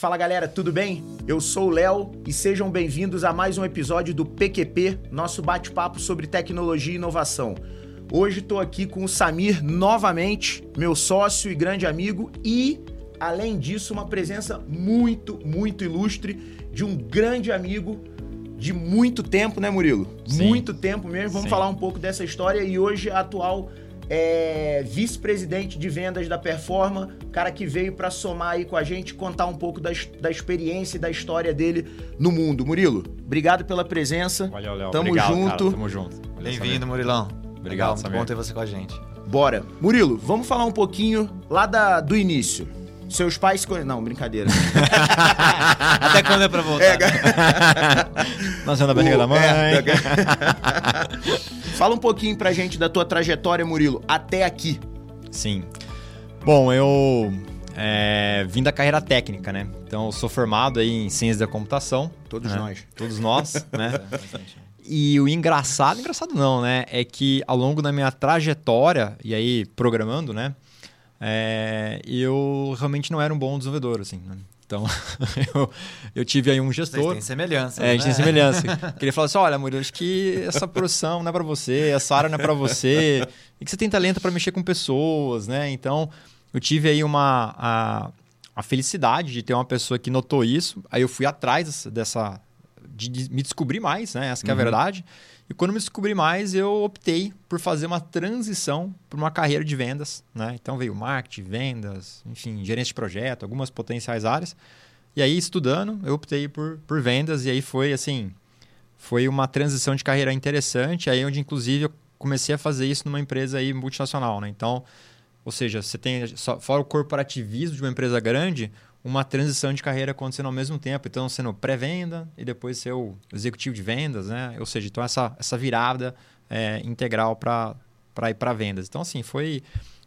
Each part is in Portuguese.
Fala galera, tudo bem? Eu sou o Léo e sejam bem-vindos a mais um episódio do PQP, nosso bate-papo sobre tecnologia e inovação. Hoje estou aqui com o Samir novamente, meu sócio e grande amigo, e além disso, uma presença muito, muito ilustre de um grande amigo de muito tempo, né, Murilo? Sim. Muito tempo mesmo. Vamos Sim. falar um pouco dessa história e hoje a atual é, vice-presidente de vendas da Performa, cara que veio para somar aí com a gente, contar um pouco da, da experiência e da história dele no mundo. Murilo, obrigado pela presença. Valeu, Léo. Tamo Obrigado, junto. Cara, tamo junto. Bem-vindo, Murilão. Obrigado, Legal, Samir. bom ter você com a gente. Bora. Murilo, vamos falar um pouquinho lá da, do início. Seus pais se conhe- Não, brincadeira. Até quando é pra voltar? É, Nasceu na barriga O- da mãe. é, Fala um pouquinho pra gente da tua trajetória, Murilo, até aqui. Sim. Bom, eu é, vim da carreira técnica, né? Então, eu sou formado aí em ciência da computação. Todos né? nós. Todos nós, né? E o engraçado, engraçado não, né? É que ao longo da minha trajetória, e aí programando, né? É, eu realmente não era um bom desenvolvedor, assim. né? Então, eu, eu tive aí um Vocês gestor. têm semelhança. É, a gente tem né? semelhança. que ele fala assim: olha, Murilo, acho que essa profissão não é pra você, essa área não é pra você, e que você tem talento pra mexer com pessoas, né? Então, eu tive aí uma. A, a felicidade de ter uma pessoa que notou isso. Aí eu fui atrás dessa. de, de me descobrir mais, né? Essa que é a verdade. E quando me descobri mais, eu optei por fazer uma transição para uma carreira de vendas, né? Então veio marketing, vendas, enfim, gerência de projeto, algumas potenciais áreas. E aí, estudando, eu optei por, por vendas, e aí foi assim. Foi uma transição de carreira interessante, aí onde, inclusive, eu comecei a fazer isso numa empresa aí multinacional, né? Então, ou seja, você tem, fora o corporativismo de uma empresa grande, uma transição de carreira acontecendo ao mesmo tempo. Então, sendo pré-venda e depois ser o executivo de vendas, né? Ou seja, então essa, essa virada é, integral para ir para vendas. Então, assim, foi.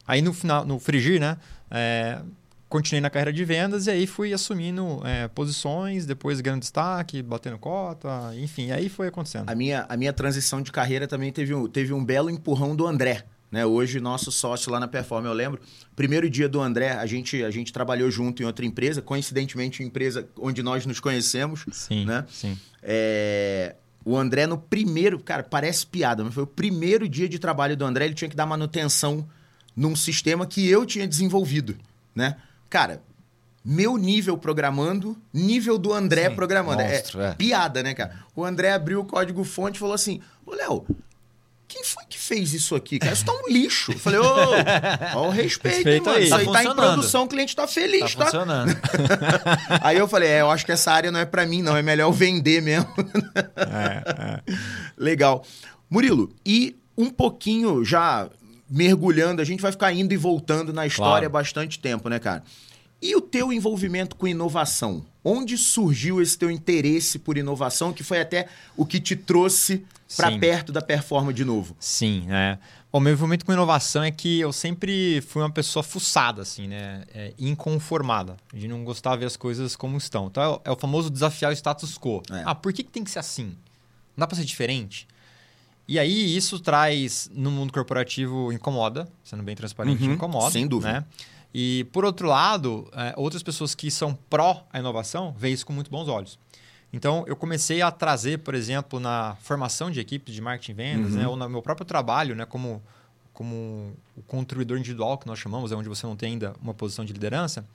Aí no final, no Frigir, né? é, continuei na carreira de vendas e aí fui assumindo é, posições, depois ganhando destaque, batendo cota, enfim, aí foi acontecendo. A minha, a minha transição de carreira também teve um, teve um belo empurrão do André. Né? Hoje, nosso sócio lá na Performa, eu lembro. Primeiro dia do André, a gente, a gente trabalhou junto em outra empresa, coincidentemente, uma empresa onde nós nos conhecemos. Sim, né? sim. É, O André, no primeiro. Cara, parece piada, mas foi o primeiro dia de trabalho do André, ele tinha que dar manutenção num sistema que eu tinha desenvolvido. Né? Cara, meu nível programando, nível do André Sim, programando. monstro, é, é. piada, né, cara? O André abriu o código fonte e falou assim: Ô, Léo. Quem foi que fez isso aqui, cara? Isso tá um lixo. Eu falei, ô, ó o respeito, hein, Respeita mano. aí. Isso aí Tá tá em produção, o cliente tá Tá feliz, tá? funcionando. Aí eu falei, é, eu acho que essa área não é pra mim, não. É melhor eu vender mesmo. É, é. Legal. Murilo, e um pouquinho já mergulhando, a gente vai ficar indo e voltando na história Claro. há bastante tempo, né, cara? E o teu envolvimento com inovação? Onde surgiu esse teu interesse por inovação, que foi até o que te trouxe Sim. perto da performance de novo? Sim, é. Bom, meu envolvimento com inovação é que eu sempre fui uma pessoa fuçada, assim, né? É, inconformada, de não gostar de ver as coisas como estão. Então, é o- é o famoso desafiar o status quo. É. Ah, por que, que tem que ser assim? Não dá pra ser diferente? E aí, isso traz, no mundo corporativo, incomoda, sendo bem transparente, Uhum, incomoda. sem dúvida. Né? E, por outro lado, é, outras pessoas que são pró a inovação veem isso com muito bons olhos. Então, eu comecei a trazer, por exemplo, na formação de equipes de marketing e vendas, Uhum. né, ou no meu próprio trabalho, né, como, como o contribuidor individual, que nós chamamos, é onde você não tem ainda uma posição de liderança.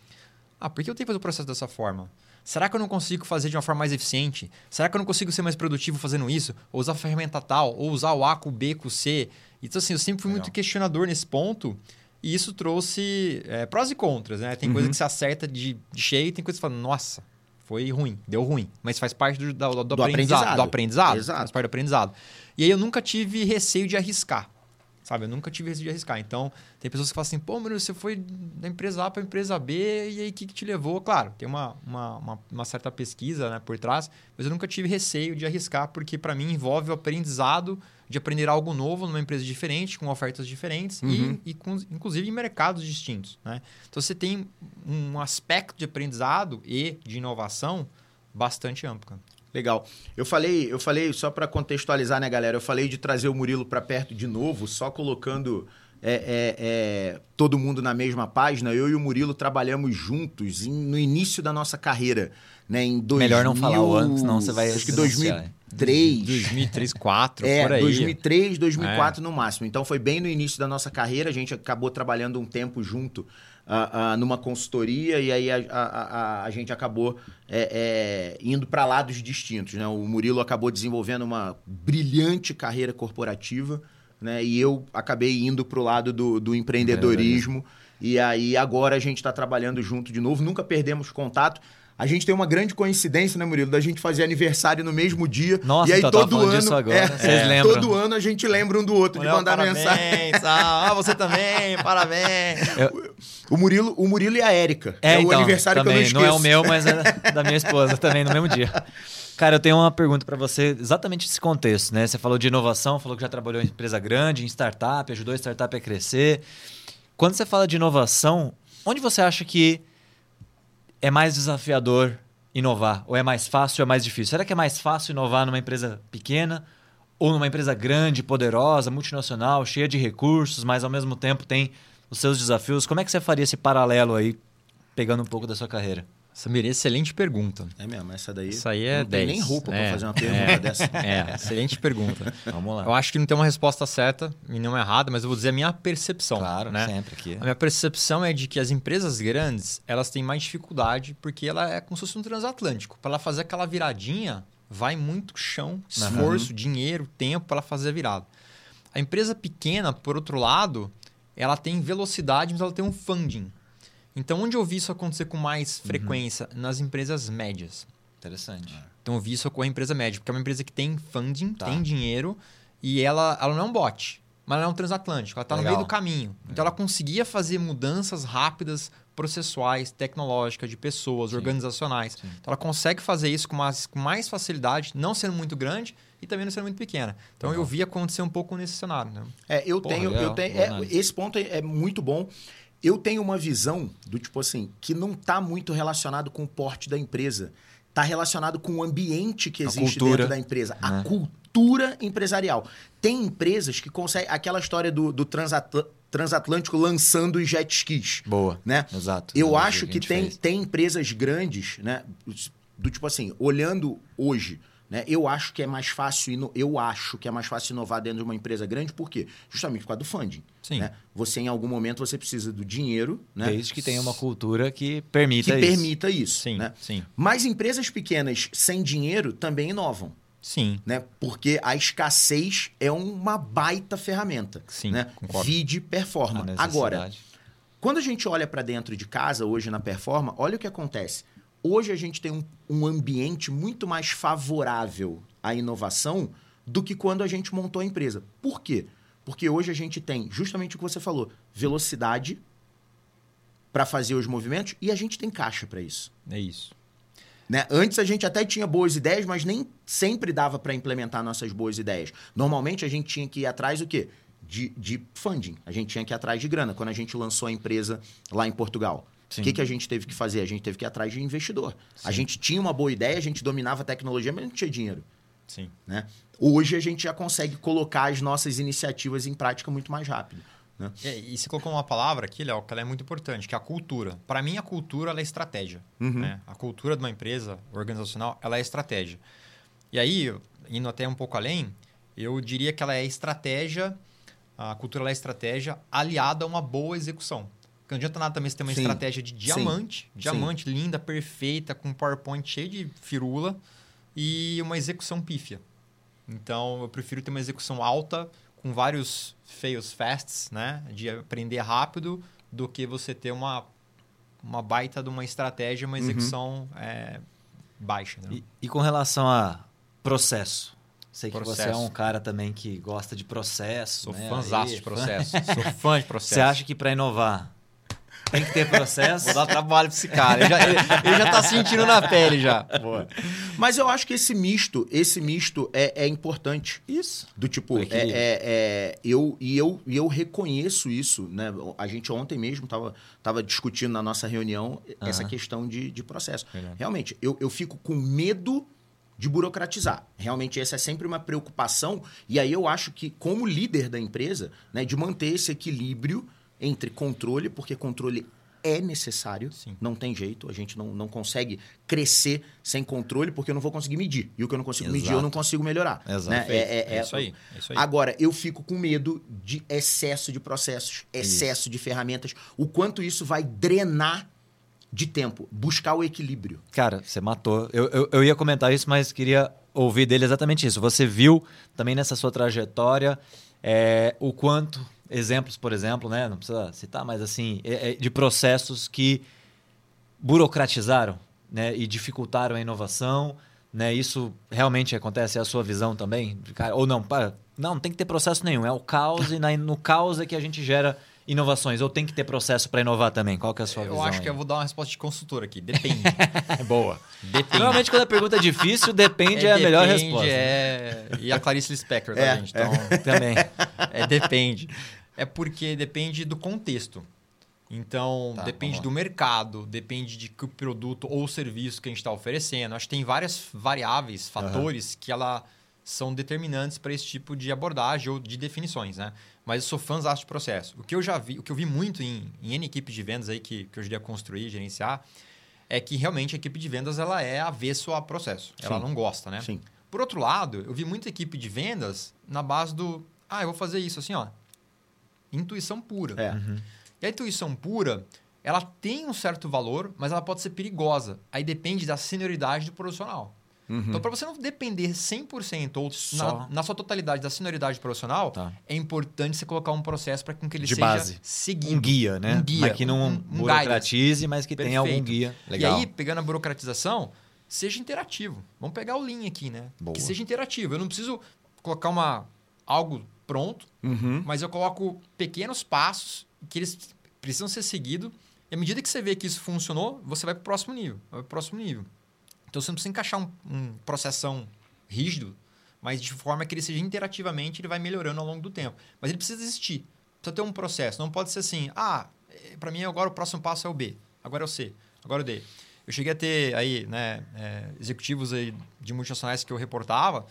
Ah, por que eu tenho que fazer o processo dessa forma? Será que eu não consigo fazer de uma forma mais eficiente? Será que eu não consigo ser mais produtivo fazendo isso? Ou usar a ferramenta tal? Ou usar o A com o B com o C? Então, assim, eu sempre fui Legal. muito questionador nesse ponto. E isso trouxe é, prós e contras, né? Tem Uhum. coisa que você acerta de, de cheio, tem coisa que você fala, nossa, foi ruim, deu ruim. Mas faz parte do, da- do, Do aprendizado, aprendizado. Do aprendizado. Exato. Faz parte do aprendizado. E aí eu nunca tive receio de arriscar. Sabe? Eu nunca tive receio de arriscar. Então, tem pessoas que falam assim, pô, mano, você foi da empresa A para a empresa B, e aí o que, que te levou? Claro, tem uma, uma, uma, uma certa pesquisa né, por trás, mas eu nunca tive receio de arriscar, porque para mim envolve o aprendizado de aprender algo novo numa empresa diferente, com ofertas diferentes Uhum. e, e com, inclusive em mercados distintos. Né? Então, você tem um aspecto de aprendizado e de inovação bastante amplo. Cara. Legal. Eu falei, eu falei só para contextualizar, né, galera? Eu falei de trazer o Murilo para perto de novo, só colocando é, é, é, todo mundo na mesma página, eu e o Murilo trabalhamos juntos em- no início da nossa carreira. Né, em 2000, Melhor não falar o ano, senão você vai Acho que denunciar, hein? 2003. 2003, 2004, É, por aí. 2003, 2004 no máximo. Então foi bem no início da nossa carreira. A gente acabou trabalhando um tempo junto ah, ah, numa consultoria e aí a, a- a- a gente acabou é, é, indo para lados distintos. Né? O Murilo acabou desenvolvendo uma brilhante carreira corporativa né? e eu acabei indo para o lado do, do empreendedorismo. E aí agora a gente está trabalhando junto de novo. Nunca perdemos contato. A gente tem uma grande coincidência, né, Murilo? Da gente fazer aniversário no mesmo dia. Nossa, e aí eu todo ano. disso agora. é, Vocês lembram? Todo ano a gente lembra um do outro de Léo, mandar parabéns, mensagem. Ah, você também, parabéns. O Murilo, o Murilo e a Érica. É, o então, aniversário também, que eu não esqueço. é o meu, mas é da minha esposa também, no mesmo dia. Cara, eu tenho uma pergunta para você, exatamente esse contexto, né? Você falou de inovação, falou que já trabalhou em empresa grande, em startup, ajudou a startup a crescer. Quando você fala de inovação, onde você acha que é mais desafiador inovar? Ou é mais fácil ou é mais difícil? Será que é mais fácil inovar numa empresa pequena ou numa empresa grande, poderosa, multinacional, cheia de recursos, mas ao mesmo tempo tem os seus desafios? Como é que você faria esse paralelo aí, pegando um pouco da sua carreira? Samir, excelente pergunta. É mesmo, essa daí. Isso aí é não tem 10. nem roupa É, pra fazer uma pergunta é. dessa. É, excelente pergunta. Vamos lá. Eu acho que não tem uma resposta certa e não errada, mas eu vou dizer a minha percepção. Claro, né? sempre aqui. A minha percepção é de que as empresas grandes, elas têm mais dificuldade porque ela é como se fosse um transatlântico. Para ela fazer aquela viradinha, vai muito chão, esforço, dinheiro, tempo para ela fazer a virada. A empresa pequena, por outro lado, ela tem velocidade, mas ela tem um funding. Então, onde eu vi isso acontecer com mais frequência? Nas empresas médias. Interessante. Então, eu vi isso ocorrer em empresa média, porque é uma empresa que tem funding, Tá. tem dinheiro, e ela, ela não é um bot, mas ela é um transatlântico, ela está no meio do caminho. Então, ela conseguia fazer mudanças rápidas, processuais, tecnológicas, de pessoas, organizacionais. Então, ela consegue fazer isso com mais, com mais facilidade, não sendo muito grande e também não sendo muito pequena. Então, eu vi acontecer um pouco nesse cenário. Né? É, eu Porra, tenho. legal, eu tenho é, esse ponto é, é muito bom. Eu tenho uma visão do tipo assim, que não está muito relacionado com o porte da empresa. Está relacionado com o ambiente que existe dentro da empresa. A né? cultura empresarial. Tem empresas que conseguem. Aquela história do, do transatl- transatlântico lançando os jet skis. Boa. Né? Exato. Eu Analogia acho que, gente tem, fez. tem empresas grandes, né? Do tipo assim, olhando hoje, né? Eu acho que é mais fácil, ino- eu acho que é mais fácil inovar dentro de uma empresa grande, por quê? Justamente por causa do funding. Sim. Né? Você, em algum momento, você precisa do dinheiro, né? Desde que tenha uma cultura que que permita isso. permita isso. Sim, né? sim, Mas empresas pequenas sem dinheiro também inovam. sim. Né? Porque a escassez é uma baita ferramenta. Sim, né? concordo. Vide performa. Agora, quando a gente olha para dentro de casa hoje na Performa, olha o que acontece. Hoje a gente tem um, um ambiente muito mais favorável à inovação do que quando a gente montou a empresa. Por quê? Porque hoje a gente tem justamente o que você falou, velocidade para fazer os movimentos e a gente tem caixa para isso. É isso. Né? Antes a gente até tinha boas ideias, mas nem sempre dava para implementar nossas boas ideias. Normalmente a gente tinha que ir atrás do quê? De, de funding. A gente tinha que ir atrás de grana. Quando a gente lançou a empresa lá em Portugal. Sim. O que, que a gente teve que fazer? A gente teve que ir atrás de investidor. A gente tinha uma boa ideia, a gente dominava a tecnologia, mas não tinha dinheiro. Sim. Né? Hoje a gente já consegue colocar as nossas iniciativas em prática muito mais rápido. Né? E, e você colocou uma palavra aqui, Léo, que ela é muito importante, que é a cultura. Para mim, a cultura é estratégia. Uhum. né? A cultura de uma empresa organizacional ela é estratégia. E aí, indo até um pouco além, eu diria que ela é estratégia, a cultura é estratégia aliada a uma boa execução. Porque não adianta nada também você ter uma Sim. estratégia de diamante, Sim. diamante linda, perfeita, com PowerPoint cheio de firula e uma execução pífia. Então, eu prefiro ter uma execução alta, com vários fails fasts, né? De aprender rápido, do que você ter uma, uma baita de uma estratégia, uma execução é, baixa. Né? E, e com relação a processo? Sei que você é Processo. um cara também que gosta de processo. Sou né? fãzaço Aí, de processo. Sou fã de processo. Você acha que para inovar tem que ter processo? Vou dar trabalho pra esse cara. Ele já, ele, ele já tá sentindo na pele já. Mas eu acho que esse misto, esse misto é, é importante. Isso. Do tipo, é, equilíbrio. é- é- eu, e eu, e eu reconheço isso, né? A gente ontem mesmo estava tava discutindo na nossa reunião essa Aham. questão de, de processo. Verdade. Realmente, eu, eu fico com medo de burocratizar. Realmente essa é sempre uma preocupação e aí eu acho que como líder da empresa, né, de manter esse equilíbrio entre controle, porque controle é necessário, Sim. não tem jeito, a gente não, não consegue crescer sem controle porque eu não vou conseguir medir. E o que eu não consigo medir, eu Exato. não consigo melhorar. Exato. né? É, isso aí. É isso aí. Agora, eu fico com medo de excesso de processos, excesso de ferramentas, o quanto isso vai drenar de tempo, buscar o equilíbrio. Cara, você matou. Eu, eu, eu ia comentar isso, mas queria ouvir dele exatamente isso. Você viu também nessa sua trajetória é, o quanto, exemplos, por exemplo, né? Não precisa citar, mas assim, é- é de processos que burocratizaram né, e dificultaram a inovação. Né? Isso realmente acontece? É a sua visão também? Cara, ou não? Para, não, não tem que ter processo nenhum. É o caos e na- no caos é que a gente gera inovações. Ou tem que ter processo para inovar também? Qual que é a sua eu visão? acho que aí? eu vou dar uma resposta de consultor aqui. Depende. É boa. Depende. Normalmente, quando a pergunta é difícil, depende é, a melhor depende, resposta. né? É... E a Clarice Lispector, tá, É, gente? Então, Também. é depende. É porque depende do contexto. Então, Tá, depende do mercado, depende de que produto ou serviço que a gente está oferecendo. Acho que tem várias variáveis, fatores que ela são determinantes para esse tipo de abordagem ou de definições, né? Mas eu sou fãzão de processo. O que eu já vi, o que eu vi muito em, em N equipes de vendas aí que, que eu ajudei a construir, gerenciar, é que realmente a equipe de vendas ela é avesso a processo. Ela Sim. não gosta, né? Sim. Por outro lado, eu vi muita equipe de vendas na base do, ah, eu vou fazer isso assim, ó. Intuição pura. É. E a intuição pura, ela tem um certo valor, mas ela pode ser perigosa. Aí depende da senioridade do profissional. Uhum. Então, para você não depender 100% ou Só. na, na sua totalidade da senioridade profissional, Tá. é importante você colocar um processo para que ele De seja base. seguido. Um guia, né? Um guia, Mas que não um- um burocratize, mas que tenha algum Perfeito. guia. Legal. E aí, pegando a burocratização, seja interativo. Vamos pegar o Lean aqui, né? Boa. Que seja interativo. Eu não preciso colocar uma, algo pronto, Uhum. mas eu coloco pequenos passos que eles precisam ser seguidos. E à medida que você vê que isso funcionou, você vai para o próximo nível. Vai para o próximo nível. Então você não precisa encaixar um, um processão rígido, mas de forma que ele seja interativamente, ele vai melhorando ao longo do tempo. Mas ele precisa existir. Precisa ter um processo. Não pode ser assim, ah, para mim agora o próximo passo é o B, agora é o C, agora é o D. Eu cheguei a ter aí, né, é, executivos aí de multinacionais que eu reportava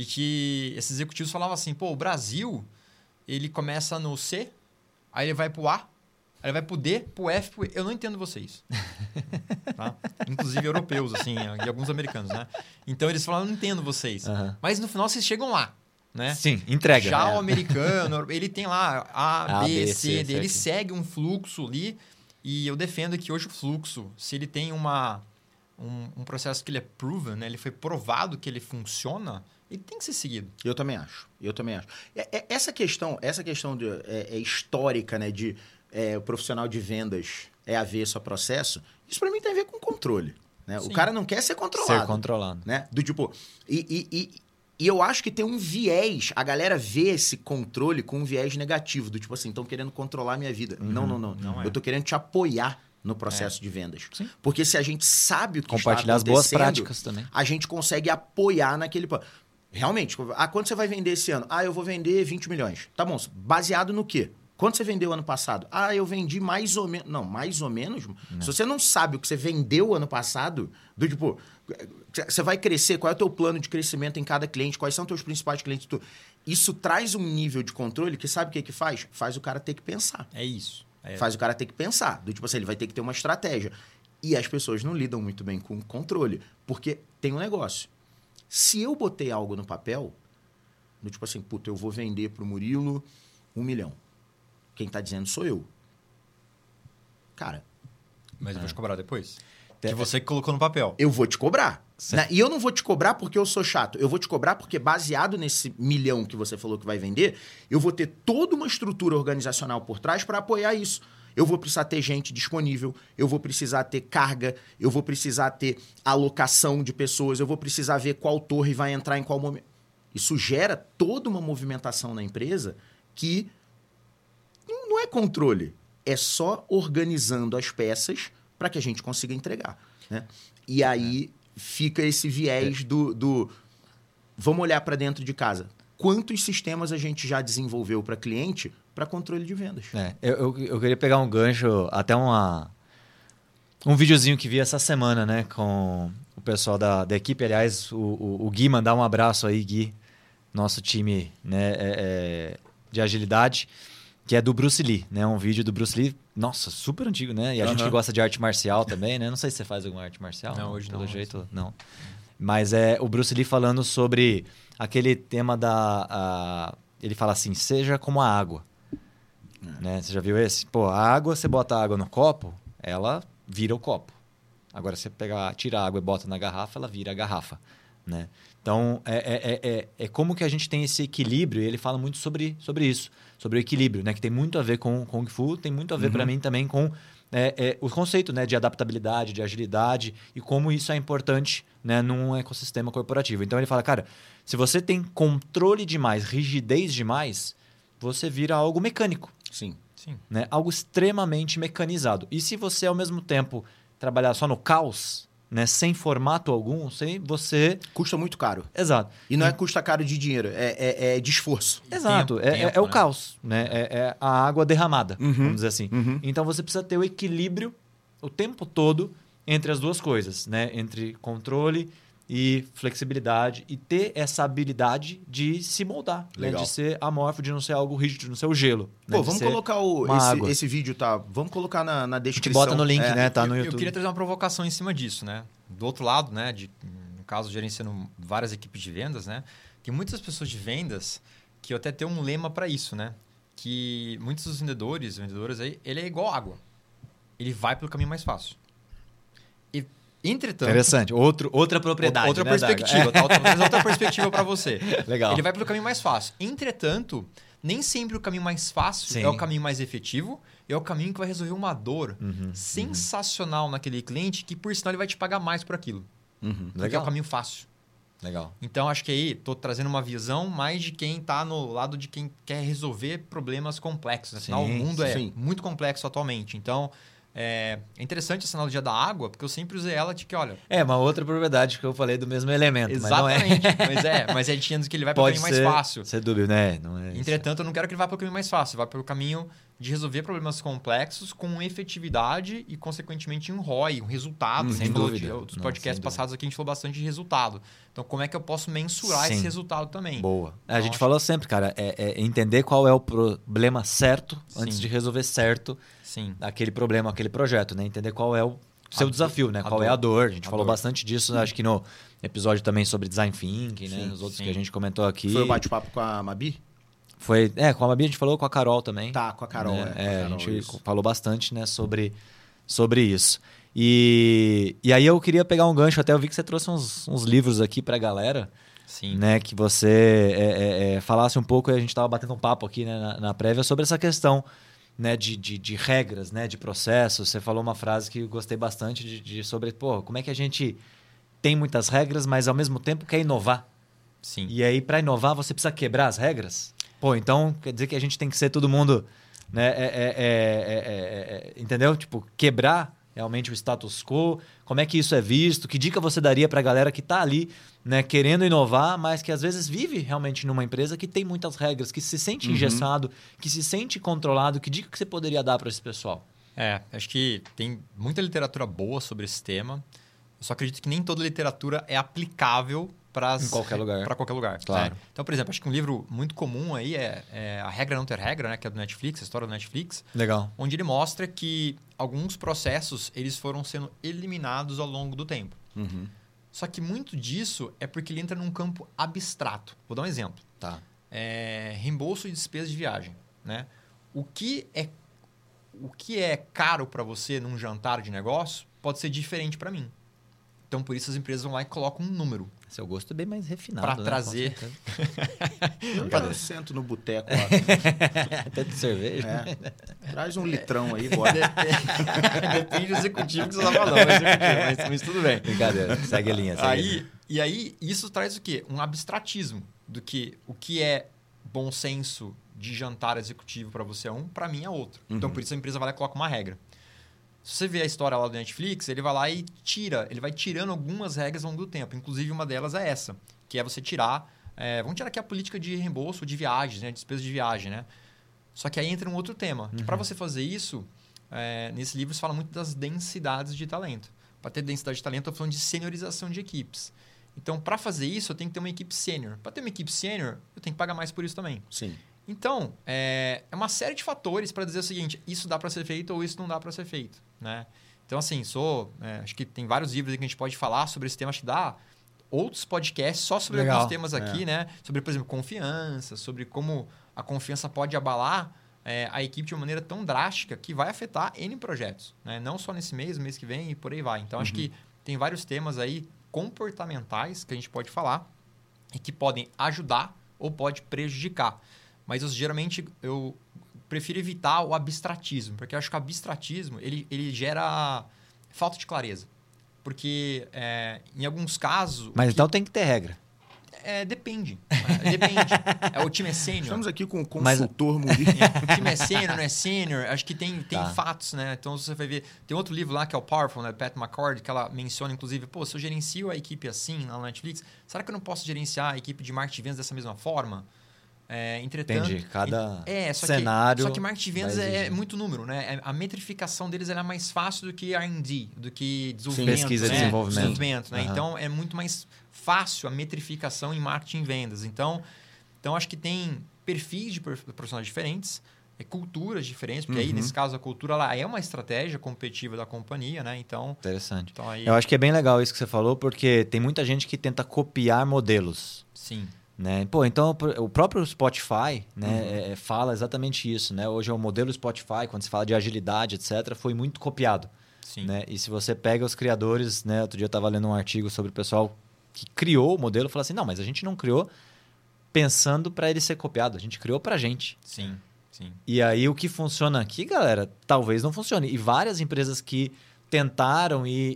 e que esses executivos falavam assim, pô, o Brasil, ele começa no C, aí ele vai pro A, aí ele vai pro D, pro F, pro E. Eu não entendo vocês. tá? Inclusive europeus, assim, e alguns americanos, né? Então eles falavam, eu não entendo vocês. Aham. Mas no final vocês chegam lá, né? Sim, entrega. Já É. o americano, ele tem lá A, A, B, C, C, D, ele segue um fluxo ali. E eu defendo que hoje o fluxo, se ele tem uma, um, um processo que ele é proven, né? ele foi provado que ele funciona, ele tem que ser seguido. Eu também acho. Eu também acho. É- é- essa questão, essa questão de, é, é histórica, né? De é, o profissional de vendas é avesso a processo, isso para mim tem a ver com controle. Né? O cara não quer ser controlado. Ser controlado. né? Do tipo. E, e, e, e eu acho que tem um viés. A galera vê esse controle com um viés negativo. Do tipo assim, estão querendo controlar a minha vida. Não, não, não. não é. Eu tô querendo te apoiar no processo de vendas. Sim. Porque se a gente sabe o que Compartilhar as está boas acontecendo, práticas também. a gente consegue apoiar naquele. Realmente, ah, quanto você vai vender esse ano? Ah, eu vou vender 20 milhões. Tá bom, baseado no quê? Quanto você vendeu ano passado? Ah, eu vendi mais ou menos. Não, mais ou menos. Se você não sabe o que você vendeu ano passado, do tipo, você vai crescer, qual é o teu plano de crescimento em cada cliente, quais são teus principais clientes, tu- isso traz um nível de controle que sabe o que que faz? Faz o cara ter que pensar. É isso. É, Faz o cara ter que pensar. Do tipo assim, ele vai ter que ter uma estratégia. E as pessoas não lidam muito bem com controle. Porque tem um negócio. Se eu botei algo no papel, do tipo assim, puta, eu vou vender pro Murilo um milhão. Quem tá dizendo sou eu. Cara, Mas eu vou te cobrar depois. É. Que você que colocou no papel. eu vou te cobrar. Né? E eu não vou te cobrar porque eu sou chato. Eu vou te cobrar porque, baseado nesse milhão que você falou que vai vender, eu vou ter toda uma estrutura organizacional por trás para apoiar isso. Eu vou precisar ter gente disponível, eu vou precisar ter carga, eu vou precisar ter alocação de pessoas, eu vou precisar ver qual torre vai entrar em qual momento. Isso gera toda uma movimentação na empresa que não é controle, é só organizando as peças para que a gente consiga entregar. Né? E aí fica esse viés do, do vamos olhar para dentro de casa. Quantos sistemas a gente já desenvolveu para cliente para controle de vendas? É, eu, eu, eu queria pegar um gancho, até uma. um videozinho que vi essa semana, né? Com o pessoal da, da equipe. Aliás, o, o, o Gui, mandar um abraço aí, Gui. Nosso time né, é, é, de agilidade. Que é do Bruce Lee, né? Um vídeo do Bruce Lee. Nossa, super antigo, né? E a gente Aham. que gosta de arte marcial também, né? Não sei se você faz alguma arte marcial. Não, hoje pelo não, jeito, não. Mas é o Bruce Lee falando sobre aquele tema da... a- ele fala assim, seja como a água. Né? Você já viu esse? Pô, a água, você bota a água no copo, ela vira o copo. Agora, você pegar, tira a água e bota na garrafa, ela vira a garrafa. Né? Então, é, é, é, é, é como que a gente tem esse equilíbrio, e ele fala muito sobre, sobre isso, sobre o equilíbrio, né? que tem muito a ver com Kung Fu, tem muito a ver para mim também com é, é, o conceito né, de adaptabilidade, de agilidade e como isso é importante né, num ecossistema corporativo. Então, ele fala, cara, se você tem controle demais, rigidez demais, você vira algo mecânico Sim. Sim. né? Algo extremamente mecanizado. E se você, ao mesmo tempo, trabalhar só no caos, né? sem formato algum, sem você... Custa muito caro. Exato. E não é custa caro de dinheiro, é, é, é de esforço. Exato. Tempo, é, é- tempo, é o né? caos. Né? É, é a água derramada, Uhum. vamos dizer assim. Uhum. Então você precisa ter o equilíbrio o tempo todo entre as duas coisas, né? Entre controle e flexibilidade e ter essa habilidade de se moldar, né? De ser amorfo, de não ser algo rígido, de não ser o gelo. né? Pô, De vamos colocar o, esse, esse vídeo, tá? Vamos colocar na, na A gente descrição. bota no link, É. né? Tá no eu, YouTube. eu queria trazer uma provocação em cima disso, né? Do outro lado, né? De, no caso, gerenciando várias equipes de vendas, né? Tem muitas pessoas de vendas que eu até tenho um lema para isso, né? Que muitos dos vendedores, vendedoras aí, ele é igual água. Ele vai pelo caminho mais fácil. Entretanto... Interessante. Outro, outra propriedade. Outra né, perspectiva, tá? Outra, outra perspectiva para você. Legal. Ele vai pelo caminho mais fácil. Entretanto, nem sempre o caminho mais fácil Sim. é o caminho mais efetivo, é o caminho que vai resolver uma dor Uhum, sensacional naquele cliente, que por sinal ele vai te pagar mais por aquilo. Uhum. Porque é o caminho fácil. Legal. Então, acho que aí tô trazendo uma visão mais de quem tá no lado de quem quer resolver problemas complexos. Afinal, Sim, o mundo é sim. muito complexo atualmente. Então, é, é interessante essa analogia da água, porque eu sempre usei ela de que, olha, É, uma outra propriedade que eu falei do mesmo elemento. Mas não é. exatamente, mas é, mas é dizendo que ele vai pelo Pode caminho ser, mais fácil. ser dúbio, né? Não é isso. Entretanto, eu não quero que ele vá pelo caminho mais fácil, vá pelo caminho de resolver problemas complexos com efetividade e, consequentemente, um ROI, um resultado. Hum, A sem dúvida. Não, podcasts dúvida. passados aqui, a gente falou bastante de resultado. Então, como é que eu posso mensurar Sim. esse resultado também? Boa. a Então, gente acho- falou sempre, cara, é, é entender qual é o problema certo antes Sim. de resolver certo Sim. aquele problema, aquele projeto, né? Entender qual é o seu A desafio, né? dor. Qual A é a dor. dor. A gente A falou dor. bastante disso, acho que no episódio também sobre design thinking, né? Sim, Nos outros sim. que a gente comentou aqui. Foi o bate-papo com a Mabi? Foi, é, com a Mabi a gente falou com a Carol também. Tá, com a Carol. né? É, a É, a Carol, gente isso. falou bastante né, sobre, sobre isso. E, e aí eu queria pegar um gancho, até eu vi que você trouxe uns, uns livros aqui pra galera, Sim. né? Que você é, é, é, falasse um pouco, a gente tava batendo um papo aqui né, na, na prévia sobre essa questão né, de, de, de regras, né, de processos. Você falou uma frase que eu gostei bastante de, de sobre, pô, como é que a gente tem muitas regras, mas ao mesmo tempo quer inovar. Sim. E aí, para inovar, você precisa quebrar as regras? Pô, então quer dizer que a gente tem que ser todo mundo. Né, é- é- é- é- é- é- entendeu? Tipo, quebrar realmente o status quo. Como é que isso é visto? Que dica você daria para a galera que está ali né, querendo inovar, mas que às vezes vive realmente numa empresa que tem muitas regras, que se sente Uhum. engessado, que se sente controlado? Que dica que você poderia dar para esse pessoal? É, acho que tem muita literatura boa sobre esse tema. Eu só acredito que nem toda literatura é aplicável para qualquer lugar. Para qualquer lugar. Claro. né? Então, por exemplo, acho que um livro muito comum aí é, é A Regra Não Ter Regra, né? Que é do Netflix, a história do Netflix, Legal. onde ele mostra que alguns processos eles foram sendo eliminados ao longo do tempo. Uhum. Só que muito disso é porque ele entra num campo abstrato. Vou dar um exemplo. Tá. É, reembolso de despesas de viagem, né? O que é o que é caro para você num jantar de negócio pode ser diferente para mim. Então por isso as empresas vão lá e colocam um número. Seu gosto é bem mais refinado. Pra né? Trazer. Eu já sento no boteco lá. Até de cerveja. É. Traz um litrão aí, bora. Depende do executivo que você tá falando, mas, mas, mas tudo bem. Brincadeira. Segue a linha. Segue a linha. Aí, e aí isso traz o quê? Um abstratismo do que o que é bom senso de jantar executivo para você é um, para mim é outro. Então Uhum. por isso a empresa vai lá e coloca uma regra. Se você vê a história lá do Netflix, ele vai lá e tira, ele vai tirando algumas regras ao longo do tempo. Inclusive uma delas é essa, que é você tirar, é, vamos tirar aqui a política de reembolso de viagens, né, despesa de viagem, né? Só que aí entra um outro tema. Que para você fazer isso, é, nesse livro se fala muito das densidades de talento. Para ter densidade de talento, eu estou falando de seniorização de equipes. Então, para fazer isso, eu tenho que ter uma equipe sênior. Para ter uma equipe sênior, eu tenho que pagar mais por isso também. Sim. Então, é, é uma série de fatores para dizer o seguinte: isso dá para ser feito ou isso não dá para ser feito. Né? Então, assim, sou. É, acho que tem vários livros que a gente pode falar sobre esse tema. Acho que dá outros podcasts só sobre Legal. alguns temas aqui, É. né? Sobre, por exemplo, confiança, sobre como a confiança pode abalar é, a equipe de uma maneira tão drástica que vai afetar N projetos. Né? Não só nesse mês, mês que vem e por aí vai. Então, acho que tem vários temas aí comportamentais que a gente pode falar e que podem ajudar ou pode prejudicar. Mas eu, geralmente eu prefiro evitar o abstratismo, porque eu acho que o abstratismo ele, ele gera falta de clareza. Porque é, em alguns casos. Mas que- então tem que ter regra. é, depende. É, depende. É, o time é sênior. Estamos aqui com o Mas- consultor Muri. O time é sênior, não é sênior. Acho que tem, tem Tá. fatos, né? Então você vai ver. Tem outro livro lá que é o Powerful, né? Pat McCord, que ela menciona, inclusive, pô, se eu gerencio a equipe assim lá na Netflix, será que eu não posso gerenciar a equipe de marketing vendas dessa mesma forma? É, entretanto. Entendi. Cada É, só cenário que, só que marketing de vendas é muito número, né? É- A metrificação deles é mais fácil do que R&D, do que desenvolvimento, Pesquisa e né? desenvolvimento. Desenvolvimento, né? Aham. Então, é muito mais fácil a metrificação em marketing e vendas. Então, então acho que tem perfis de prof- profissionais diferentes, é, culturas diferentes, porque aí, Uhum. nesse caso, a cultura ela é uma estratégia competitiva da companhia, né? Então, Interessante. então aí... Eu acho que é bem legal isso que você falou, porque tem muita gente que tenta copiar modelos. Sim, Né? Pô, então o próprio Spotify né, Uhum. é- é- fala exatamente isso. Né? Hoje é o modelo Spotify, quando se fala de agilidade, etc., foi muito copiado. sim. Né? E se você pega os criadores, né? outro dia eu estava lendo um artigo sobre o pessoal que criou o modelo falou assim: não, mas a gente não criou pensando para ele ser copiado, a gente criou para a gente. Sim, sim. E aí o que funciona aqui, galera, talvez não funcione. E várias empresas que tentaram e, e-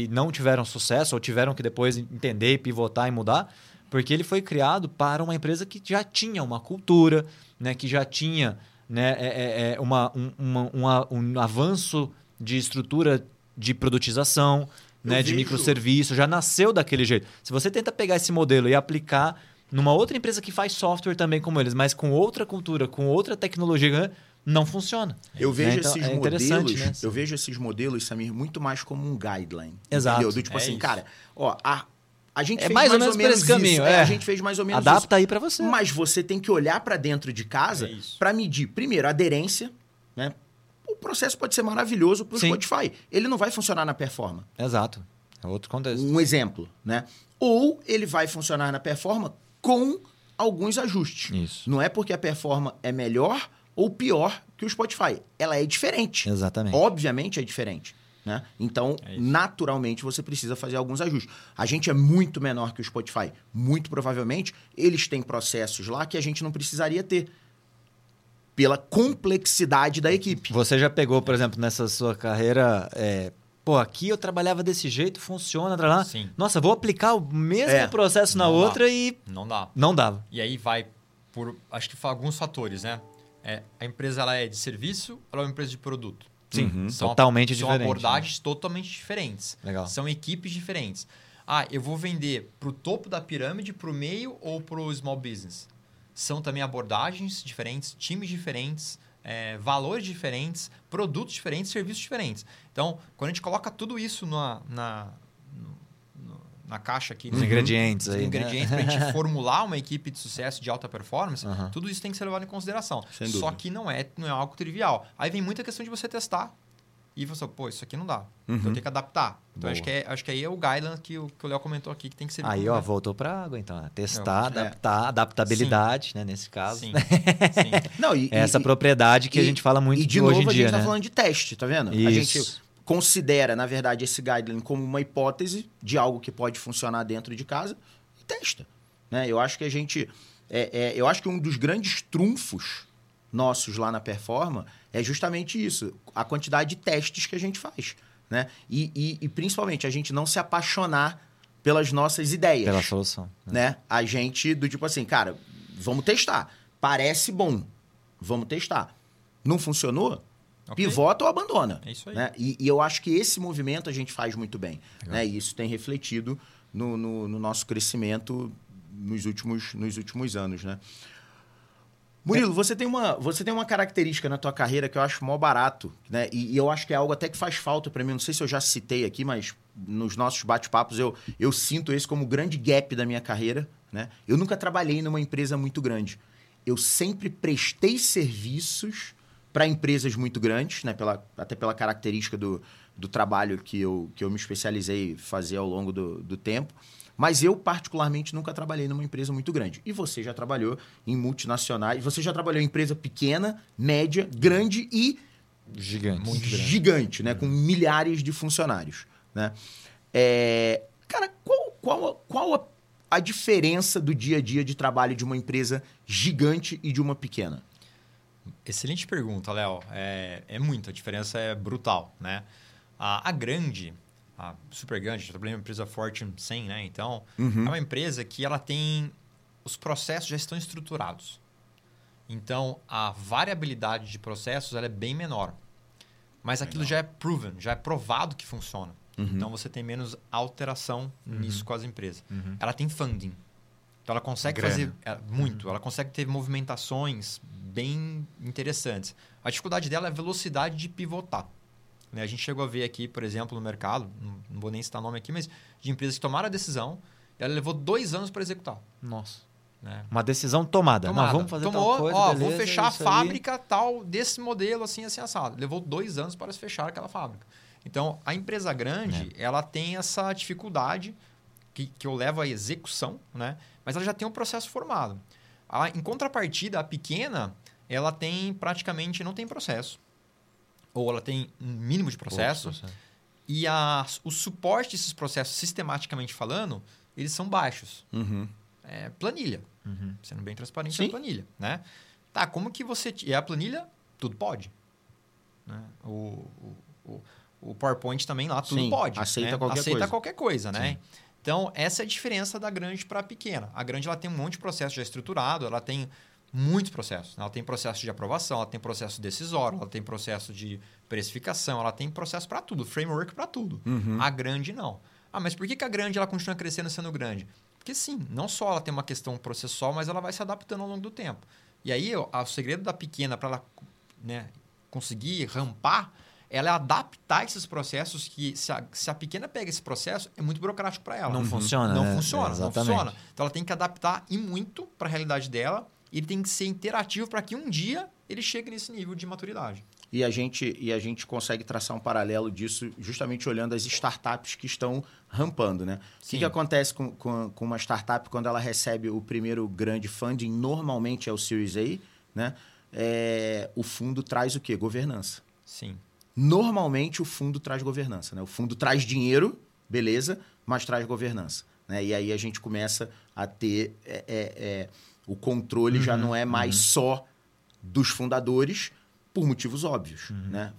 e- e não tiveram sucesso, ou tiveram que depois entender, pivotar e mudar, porque ele foi criado para uma empresa que já tinha uma cultura, né, que já tinha né, é- é- é uma, um, uma- um avanço de estrutura de produtização, Eu né, de microserviço, já nasceu daquele jeito. Se você tenta pegar esse modelo e aplicar numa outra empresa que faz software também como eles, mas com outra cultura, com outra tecnologia, não funciona. Eu vejo Né? Então, esses é interessante, modelos, né? eu vejo esses modelos, Samir, muito mais como um guideline. Exato. Entendeu? Do tipo É assim, isso. cara, ó, a, a gente É fez mais ou menos por esse caminho, isso, é. A gente fez mais ou menos Adapta aí para você. isso. Mas você tem que olhar para dentro de casa É isso. para medir, primeiro, a aderência, né? O processo pode ser maravilhoso para o. Spotify. Ele não vai funcionar na performance. Exato. É outro contexto. Um exemplo, né? Ou ele vai funcionar na performance com alguns ajustes. Isso. Não é porque a performance é melhor ou pior que o Spotify. Ela é diferente. Exatamente. Obviamente é diferente. Né? Então, É naturalmente, você precisa fazer alguns ajustes. A gente é muito menor que o Spotify. Muito provavelmente, eles têm processos lá que a gente não precisaria ter. Pela complexidade da equipe. Você já pegou, por exemplo, nessa sua carreira, é, pô, aqui eu trabalhava desse jeito, funciona, tá lá. Sim. Nossa, vou aplicar o mesmo É. processo na Não dá. outra e Não dá. não dava. E aí vai por, acho que alguns fatores, né? É, a empresa ela é de serviço, ela é uma empresa de produto. Sim, Uhum. São, totalmente são diferente. né? abordagens totalmente diferentes. Legal. São equipes diferentes. Ah, eu vou vender para o topo da pirâmide, para o meio ou para o small business? São também abordagens diferentes, times diferentes, é, valores diferentes, produtos diferentes, serviços diferentes. Então, quando a gente coloca tudo isso na, na, na caixa aqui, Os né? ingredientes os aí. ingredientes né? para a gente formular uma equipe de sucesso de alta performance, Aham. tudo isso tem que ser levado em consideração. Sem Só dúvida. que não é, não é algo trivial. Aí vem muita questão de você testar e você, pô, isso aqui não dá. Então Uhum. eu tenho que adaptar. Então Boa. acho que, é, acho que aí é o guideline que o que o Léo comentou aqui, que tem que ser. Aí, ó, voltou pra água, então. né? Testar, É. adaptar, adaptabilidade, né? Nesse caso. Sim, né? sim. Não, e, É Essa e- propriedade que a e- gente fala muito e de hoje novo em a dia, gente tá né? falando de teste, tá vendo? A Isso. gente considera, na verdade, esse guideline como uma hipótese de algo que pode funcionar dentro de casa e testa. Né? Eu acho que a gente. é- é, eu acho que um dos grandes trunfos nossos lá na Performa é justamente isso: a quantidade de testes que a gente faz. Né? E, e- e, principalmente a gente não se apaixonar pelas nossas ideias Pela solução. né? né? A gente, do tipo assim, cara, vamos testar. Parece bom. Vamos testar. Não funcionou? Ok. Pivota ou abandona. É isso aí. Né? E, e eu acho que esse movimento a gente faz muito bem. Né? E isso tem refletido no, no- no nosso crescimento nos últimos, nos últimos anos. Né? Murilo, você tem, uma, você tem uma característica na tua carreira que eu acho mó barato, né? E, e eu acho que é algo até que faz falta para mim. Não sei se eu já citei aqui, mas nos nossos bate-papos eu, eu sinto esse como grande gap da minha carreira, né? Eu nunca trabalhei numa empresa muito grande. Eu sempre prestei serviços para empresas muito grandes, né? Pela, até pela característica do, do trabalho que eu, que eu me especializei fazer ao longo do, do tempo. Mas eu, particularmente, nunca trabalhei numa empresa muito grande. E você já trabalhou em multinacionais. Você já trabalhou em empresa pequena, média, grande e. Gigante. Muito grande. Gigante, né? Com milhares de funcionários. Né? É... Cara, qual, qual, qual a, a diferença do dia a dia de trabalho de uma empresa gigante e de uma pequena? Excelente pergunta, Léo. É, é muito, a diferença é brutal, né? A, a grande, a super grande, eu trabalhei uma empresa Fortune 100, né? Então, uhum. é uma empresa que ela tem... Os processos já estão estruturados. Então, a variabilidade de processos ela é bem menor. Mas aquilo já é proven, já é provado que funciona. Uhum. Então, você tem menos alteração uhum. nisso com as empresas. Uhum. Ela tem funding. Então, ela consegue Grana. fazer... É, muito. Ela consegue ter movimentações bem interessantes. A dificuldade dela é a velocidade de pivotar. Né? A gente chegou a ver aqui, por exemplo, no mercado, não vou nem citar nome aqui, mas de empresas que tomaram a decisão ela levou dois anos para executar. Nossa. Né? Uma decisão tomada. tomada. Não, vamos fazer Tomou, tal coisa, ó, beleza, vou fechar a fábrica aí. tal desse modelo assim, assim, assado. Levou dois anos para se fechar aquela fábrica. Então, a empresa grande, é. ela tem essa dificuldade que, que eu levo à execução, né? Mas ela já tem um processo formado. A, em contrapartida, a pequena, ela tem praticamente, não tem processo ou ela tem um mínimo de processo, e a, o suporte desses processos, sistematicamente falando, eles são baixos. Uhum. É planilha. Uhum. Sendo bem transparente, Sim. é planilha. Né? Tá, como que você... É a planilha, tudo pode. Né? O, o, o, o PowerPoint também lá, tudo Sim, pode. Aceita né? qualquer aceita coisa. qualquer coisa, né? Então, essa é a diferença da grande para a pequena. A grande ela tem um monte de processo já estruturado, ela tem muitos processos. Ela tem processo de aprovação, ela tem processo decisório, ela tem processo de precificação, ela tem processo para tudo, framework para tudo. Uhum. A grande não. Ah, mas por que, que a grande ela continua crescendo sendo grande? Porque sim, não só ela tem uma questão processual, mas ela vai se adaptando ao longo do tempo. E aí, o, o segredo da pequena para ela né, conseguir rampar, ela é adaptar esses processos que, se a, se a pequena pega esse processo, é muito burocrático para ela. Não uhum. funciona. Não né? funciona, não funciona. Então ela tem que adaptar e muito para a realidade dela ele tem que ser interativo para que um dia ele chegue nesse nível de maturidade. E a gente, e a gente consegue traçar um paralelo disso justamente olhando as startups que estão rampando, né? O que, que, acontece com, com, com, uma startup quando ela recebe o primeiro grande funding? Normalmente é o Series A, né? É, o fundo traz o quê? Governança. Sim. Normalmente o fundo traz governança, né? O fundo traz dinheiro, beleza, mas traz governança. Né? E aí a gente começa a ter... É, é, é o controle uhum, já não é mais uhum. só dos fundadores, por motivos óbvios. Uhum. Né?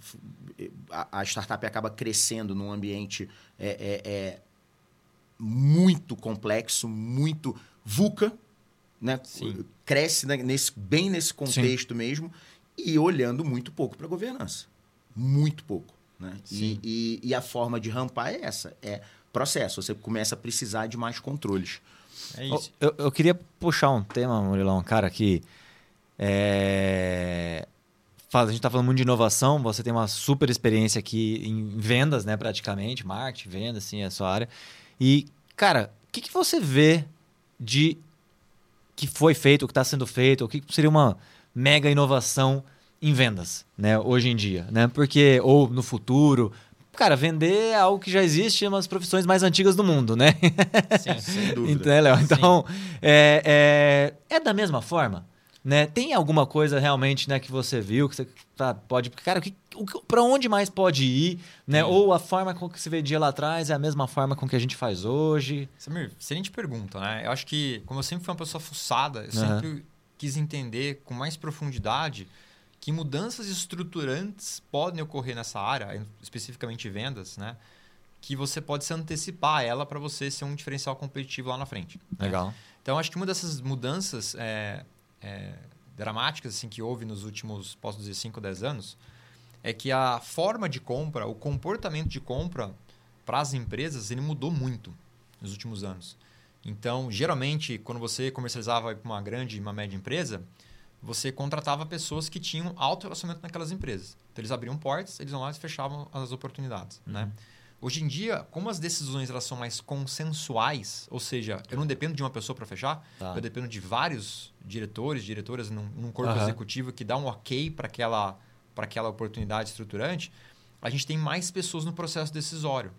A, a, startup acaba crescendo num ambiente é, é, é muito complexo, muito VUCA, né? cresce nesse, bem nesse contexto Sim. mesmo, e olhando muito pouco para a governança. Muito pouco. Né? E, e, e, a forma de rampar é essa: é processo. Você começa a precisar de mais controles. É isso. Eu, eu queria puxar um tema, Murilão, cara, que é... a gente está falando muito de inovação, você tem uma super experiência aqui em vendas, né, praticamente, marketing, vendas, assim, é a sua área. E, cara, o que, que você vê de que foi feito, o que está sendo feito, o que seria uma mega inovação em vendas, né, hoje em dia, né? Porque ou no futuro, Cara, vender é algo que já existe nas profissões mais antigas do mundo, né? Sim, sem dúvida. então, Léo? Então, é, é, é, da mesma forma? Né? Tem alguma coisa realmente né, que você viu, que você tá, pode... Cara, o que, para onde mais pode ir? Né? Ou a forma com que se vendia lá atrás é a mesma forma com que a gente faz hoje? Samir, excelente pergunta, né? Eu acho que, como eu sempre fui uma pessoa fuçada, eu uhum. sempre quis entender com mais profundidade que mudanças estruturantes podem ocorrer nessa área, especificamente vendas, né? Que você pode se antecipar ela para você ser um diferencial competitivo lá na frente. Né? Legal. Né? Então, acho que uma dessas mudanças é, é, dramáticas assim, que houve nos últimos, posso dizer, 5, 10 anos, é que a forma de compra, o comportamento de compra para as empresas, ele mudou muito nos últimos anos. Então, geralmente, quando você comercializava com uma grande e uma média empresa, você contratava pessoas que tinham alto relacionamento naquelas empresas. Então, eles abriam portas, eles iam lá e fechavam as oportunidades. Né? Hoje em dia, como as decisões elas são mais consensuais, ou seja, eu não dependo de uma pessoa para fechar, Tá. eu dependo de vários diretores, diretoras num, num corpo Aham. executivo que dá um ok para aquela, para aquela oportunidade estruturante, a gente tem mais pessoas no processo decisório.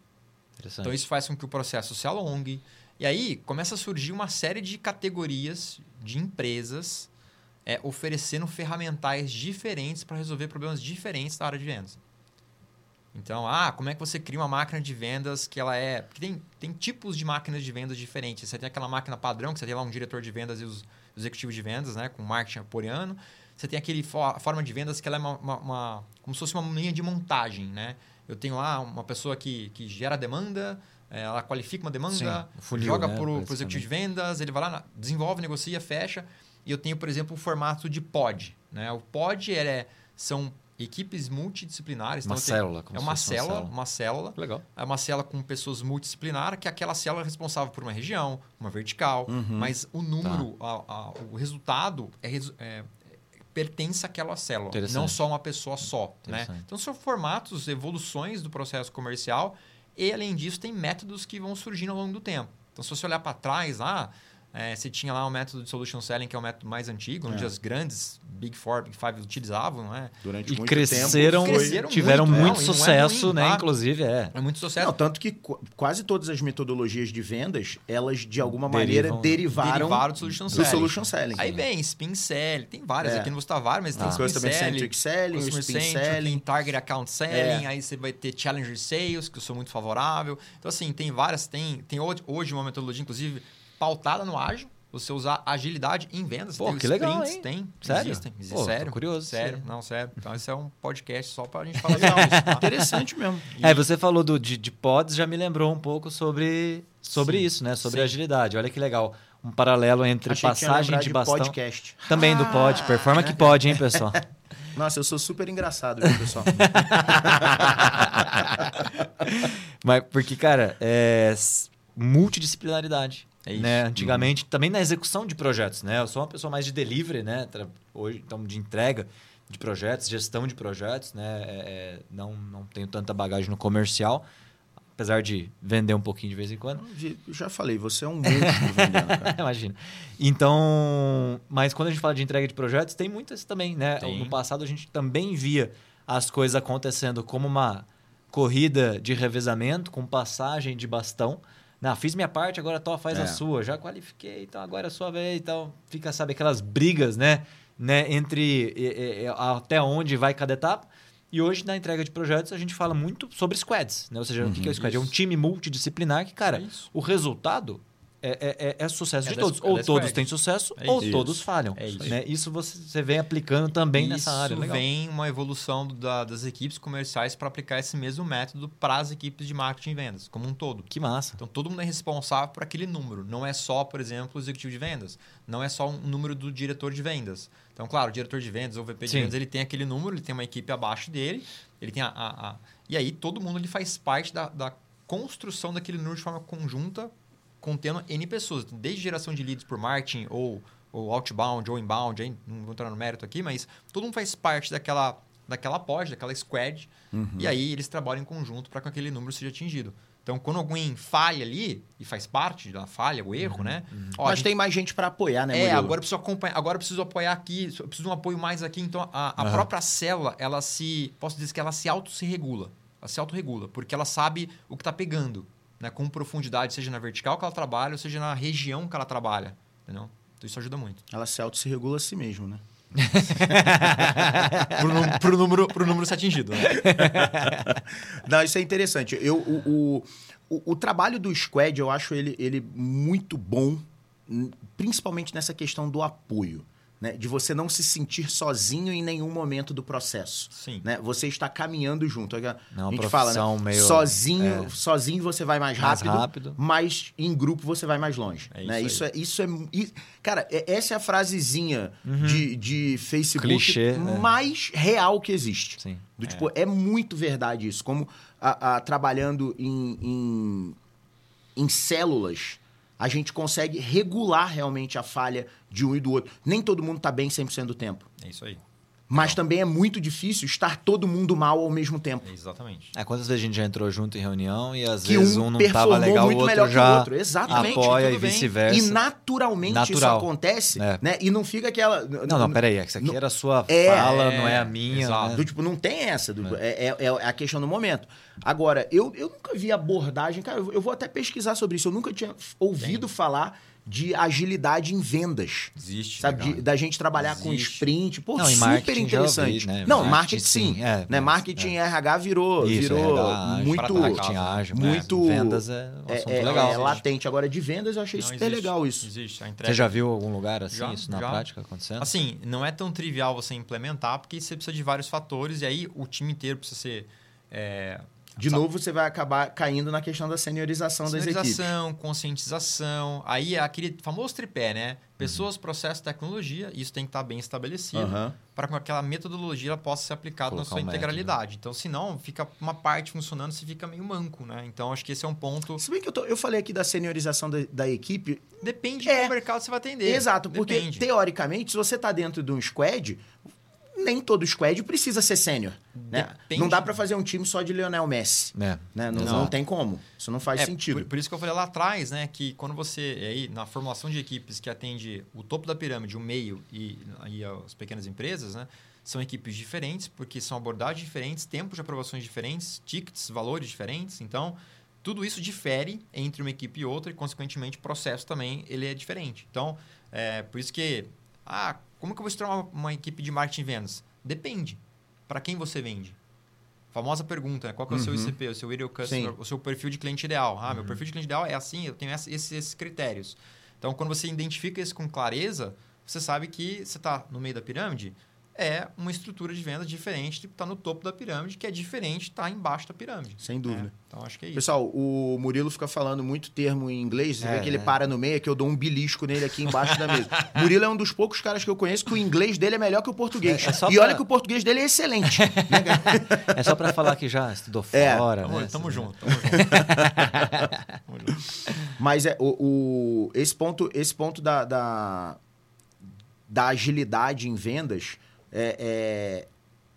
Então isso faz com que o processo se alongue. E aí começa a surgir uma série de categorias de empresas é, oferecendo ferramentais diferentes para resolver problemas diferentes da área de vendas. Então, ah, como é que você cria uma máquina de vendas que ela é. Porque tem, tem tipos de máquinas de vendas diferentes. Você tem aquela máquina padrão, que você tem lá um diretor de vendas e os executivos de vendas, né? Com marketing apoiano. Você tem aquele fo- forma de vendas que ela é uma, uma- uma- como se fosse uma linha de montagem, né? Eu tenho lá uma pessoa que, que gera demanda, eh, ela qualifica uma demanda, Sim, funil, joga né, para o executivo de vendas, ele vai lá, desenvolve, negocia, fecha. E eu tenho, por exemplo, o formato de pod. Né? O pod é, são equipes multidisciplinares. Uma então célula, como É uma fosse uma célula, célula. uma célula. Legal. É uma célula com pessoas multidisciplinares, que é aquela célula responsável por uma região, uma vertical, Uhum. mas o número, a- a- o resultado é, é- pertence àquela célula, não só uma pessoa só. Né? Então são formatos, evoluções do processo comercial e, além disso, tem métodos que vão surgindo ao longo do tempo. Então, se você olhar para trás, lá, é, você tinha lá o método de solution selling, que é o método mais antigo, onde É. as grandes Big Four, Big Five utilizavam, não é? Durante E muito cresceram, tempo. Cresceram tiveram muito, muito, não, e não é sucesso, ruim, né? tá? Inclusive, é. É muito sucesso. Não, tanto que qu- quase todas as metodologias de vendas, elas de alguma Derivam- maneira derivaram, Derivaram do solution do selling. solution selling. Aí vem spin selling, tem várias É. aqui, não vou citar várias, mas tem Ah. spin Customer selling, Centric Selling, customer Spin centric, Selling. tem target account selling, É. aí você vai ter challenger sales, que eu sou muito favorável. Então assim, tem várias, tem tem hoje uma metodologia inclusive pautada no ágil, você usar agilidade em vendas, Pô, tem que legal, sprints, hein? tem, Sério? existem, Pô, tô sério. curioso, Sério, sério. não, sério. Então esse é um podcast só pra gente falar isso, tá? Interessante mesmo. É, você falou do, de, de pods, já me lembrou um pouco sobre, sobre Sim, isso, né? Sobre sim. agilidade. Olha que legal. Um paralelo entre Achei passagem lembrado de bastão. podcast. Também do pod. Performa que pode, hein, pessoal? Nossa, eu sou super engraçado, viu, pessoal? Mas porque, cara, é multidisciplinaridade. É isso. né? Antigamente, também na execução de projetos, né? Eu sou uma pessoa mais de delivery, né? Hoje, então, de entrega de projetos, gestão de projetos, né? É, é, não, não tenho tanta bagagem no comercial, apesar de vender um pouquinho de vez em quando. Eu já falei, você é um monstro vendendo, cara. Imagina. Então, mas quando a gente fala de entrega de projetos, tem muitas também, né? Tem. No passado a gente também via as coisas acontecendo como uma corrida de revezamento, com passagem de bastão. Não, fiz minha parte, agora Tó faz É. a sua. Já qualifiquei, então agora é a sua vez. Então fica, sabe, aquelas brigas, né? né? Entre é, é, até onde vai cada etapa. E hoje, na entrega de projetos, a gente fala muito sobre squads, né? Ou seja, o que é o squad? É um isso. time multidisciplinar que, cara, isso. o resultado é, é, é- é sucesso É de todos. é Ou todos têm sucesso, ou isso. todos falham. É isso. Né? Isso você, você vem aplicando também Isso nessa área. Legal. vem uma evolução da- das equipes comerciais para aplicar esse mesmo método para as equipes de marketing e vendas, como um todo. Que massa. Então, todo mundo é responsável por aquele número. Não é só, por exemplo, o executivo de vendas. Não é só um número do diretor de vendas. Então, claro, o diretor de vendas ou o VP de Sim. vendas, ele tem aquele número, ele tem uma equipe abaixo dele, ele tem a... a- a- E aí, todo mundo ele faz parte da, da construção daquele número de forma conjunta, contendo N pessoas. Desde geração de leads por marketing, ou, ou outbound, ou inbound, aí não vou entrar no mérito aqui, mas todo mundo faz parte daquela, daquela pod, daquela squad, e aí eles trabalham em conjunto para que aquele número seja atingido. Então, quando alguém falha ali, e faz parte da falha, o erro, né? Ó, a Mas gente- tem mais gente pra apoiar, né, é, Murilo? agora eu preciso acompanhar, agora eu preciso apoiar aqui, eu preciso de um apoio mais aqui. Então, a, a Aham. própria célula, ela se. Posso dizer que ela se auto se regula. Ela se autorregula, porque ela sabe o que está pegando, né? Com profundidade, seja na vertical que ela trabalha, ou seja na região que ela trabalha. Entendeu? Então isso ajuda muito. Ela se auto se regula a si mesmo, né? pro, pro número, pro número ser atingido. Né? Não, isso é interessante. Eu, o, o, o, trabalho do Squad, eu acho ele, ele muito bom, principalmente nessa questão do apoio. Né? De você não se sentir sozinho em nenhum momento do processo. Sim. Né? Você está caminhando junto. A Não, uma gente fala, né? meio- sozinho, é. sozinho você vai mais Mais rápido, rápido. mas em grupo você vai mais longe. É né? isso Isso, é, isso é. Cara, é- essa é a frasezinha de, de Facebook Uhum. Clichê, é. mais real que existe. Sim. Do tipo, é muito verdade isso. Como a, a- trabalhando em, em, em células, a gente consegue regular realmente a falha de um e do outro. Nem todo mundo está bem 100% do tempo. É isso aí. Mas também é muito difícil estar todo mundo mal ao mesmo tempo. É exatamente. É, quantas vezes a gente já entrou junto em reunião e às Que vezes um um não performou tava legal, o muito outro melhor que o já outro. Exatamente, apoia e vice-versa. E naturalmente isso Natural. acontece, É. né? E não fica aquela. Não, não, peraí, é que isso aqui não- era a sua É, fala, é, não é a minha. exato. né? Do tipo, não tem essa. do- é. É, é a questão do momento. Agora, eu, eu nunca vi abordagem. Cara, eu eu vou até pesquisar sobre isso. Eu nunca tinha ouvido falar de agilidade em vendas. Existe. Sabe? legal. De- da gente trabalhar com Existe. sprint. Pô, Não, super interessante. ouvi, né? Não, Marketing, marketing sim. sim, é, né? Marketing e RH virou, Isso, virou RH, muito. marketing ágil, né? muito- Vendas é um É, assunto é- legal. é latente. Agora, de vendas, eu achei Não, super existe. legal isso. Existe. A entrega. Você já viu algum lugar assim, Já, isso na já. prática acontecendo? Assim, não é tão trivial você implementar, porque você precisa de vários fatores, e aí o time inteiro precisa ser. É, De sabe, novo, você vai acabar caindo na questão da seniorização das equipes. Sinalização, conscientização. Aí é aquele famoso tripé, né? Pessoas, processo, tecnologia. Isso tem que estar bem estabelecido Aham. para que aquela metodologia possa ser aplicada na Colocar sua um método. integralidade. Então, senão, fica uma parte funcionando, você fica meio manco, né? Então, acho que esse é um ponto. Se bem que eu, tô- eu falei aqui da seniorização da, da equipe, Depende É. qual mercado você vai atender. Exato, porque Depende. teoricamente, se você está dentro de um squad, nem todo squad precisa ser sênior. Né? Depende. Não dá para fazer um time só de Lionel Messi. É. Né? Não, não tem como. Isso não faz É, sentido. Por, por isso que eu falei lá atrás, né? Que quando você, aí, na formulação de equipes que atende o topo da pirâmide, o meio e, e as pequenas empresas, né? São equipes diferentes, porque são abordagens diferentes, tempos de aprovações diferentes, tickets, valores diferentes. Então, tudo isso difere entre uma equipe e outra e, consequentemente, o processo também ele é diferente. Então, é, por isso que... Ah, como que eu vou estruturar uma, uma equipe de marketing e vendas? Depende. Para quem você vende? Famosa pergunta, né? Qual que é o seu Uhum. ICP, o seu Ideal Customer, Sim. o seu perfil de cliente ideal? Ah, meu perfil de cliente ideal é assim, eu tenho esses, esses critérios. Então, quando você identifica isso com clareza, você sabe que você está no meio da pirâmide, é uma estrutura de vendas diferente de estar no topo da pirâmide, que é diferente de estar embaixo da pirâmide. Sem dúvida. né? Então, acho que é isso. Pessoal, o Murilo fica falando muito termo em inglês. Você É, vê que ele é. para no meio, é que eu dou um belisco nele aqui embaixo da mesa. Murilo é um dos poucos caras que eu conheço que o inglês dele é melhor que o português. É- é só e pra- olha que o português dele é excelente. né? É só pra falar que já estudou É. fora, Tamo, né? tamo junto, tamo junto. Tamo junto. Mas é o, o- esse ponto, esse ponto da, da, da agilidade em vendas é, é-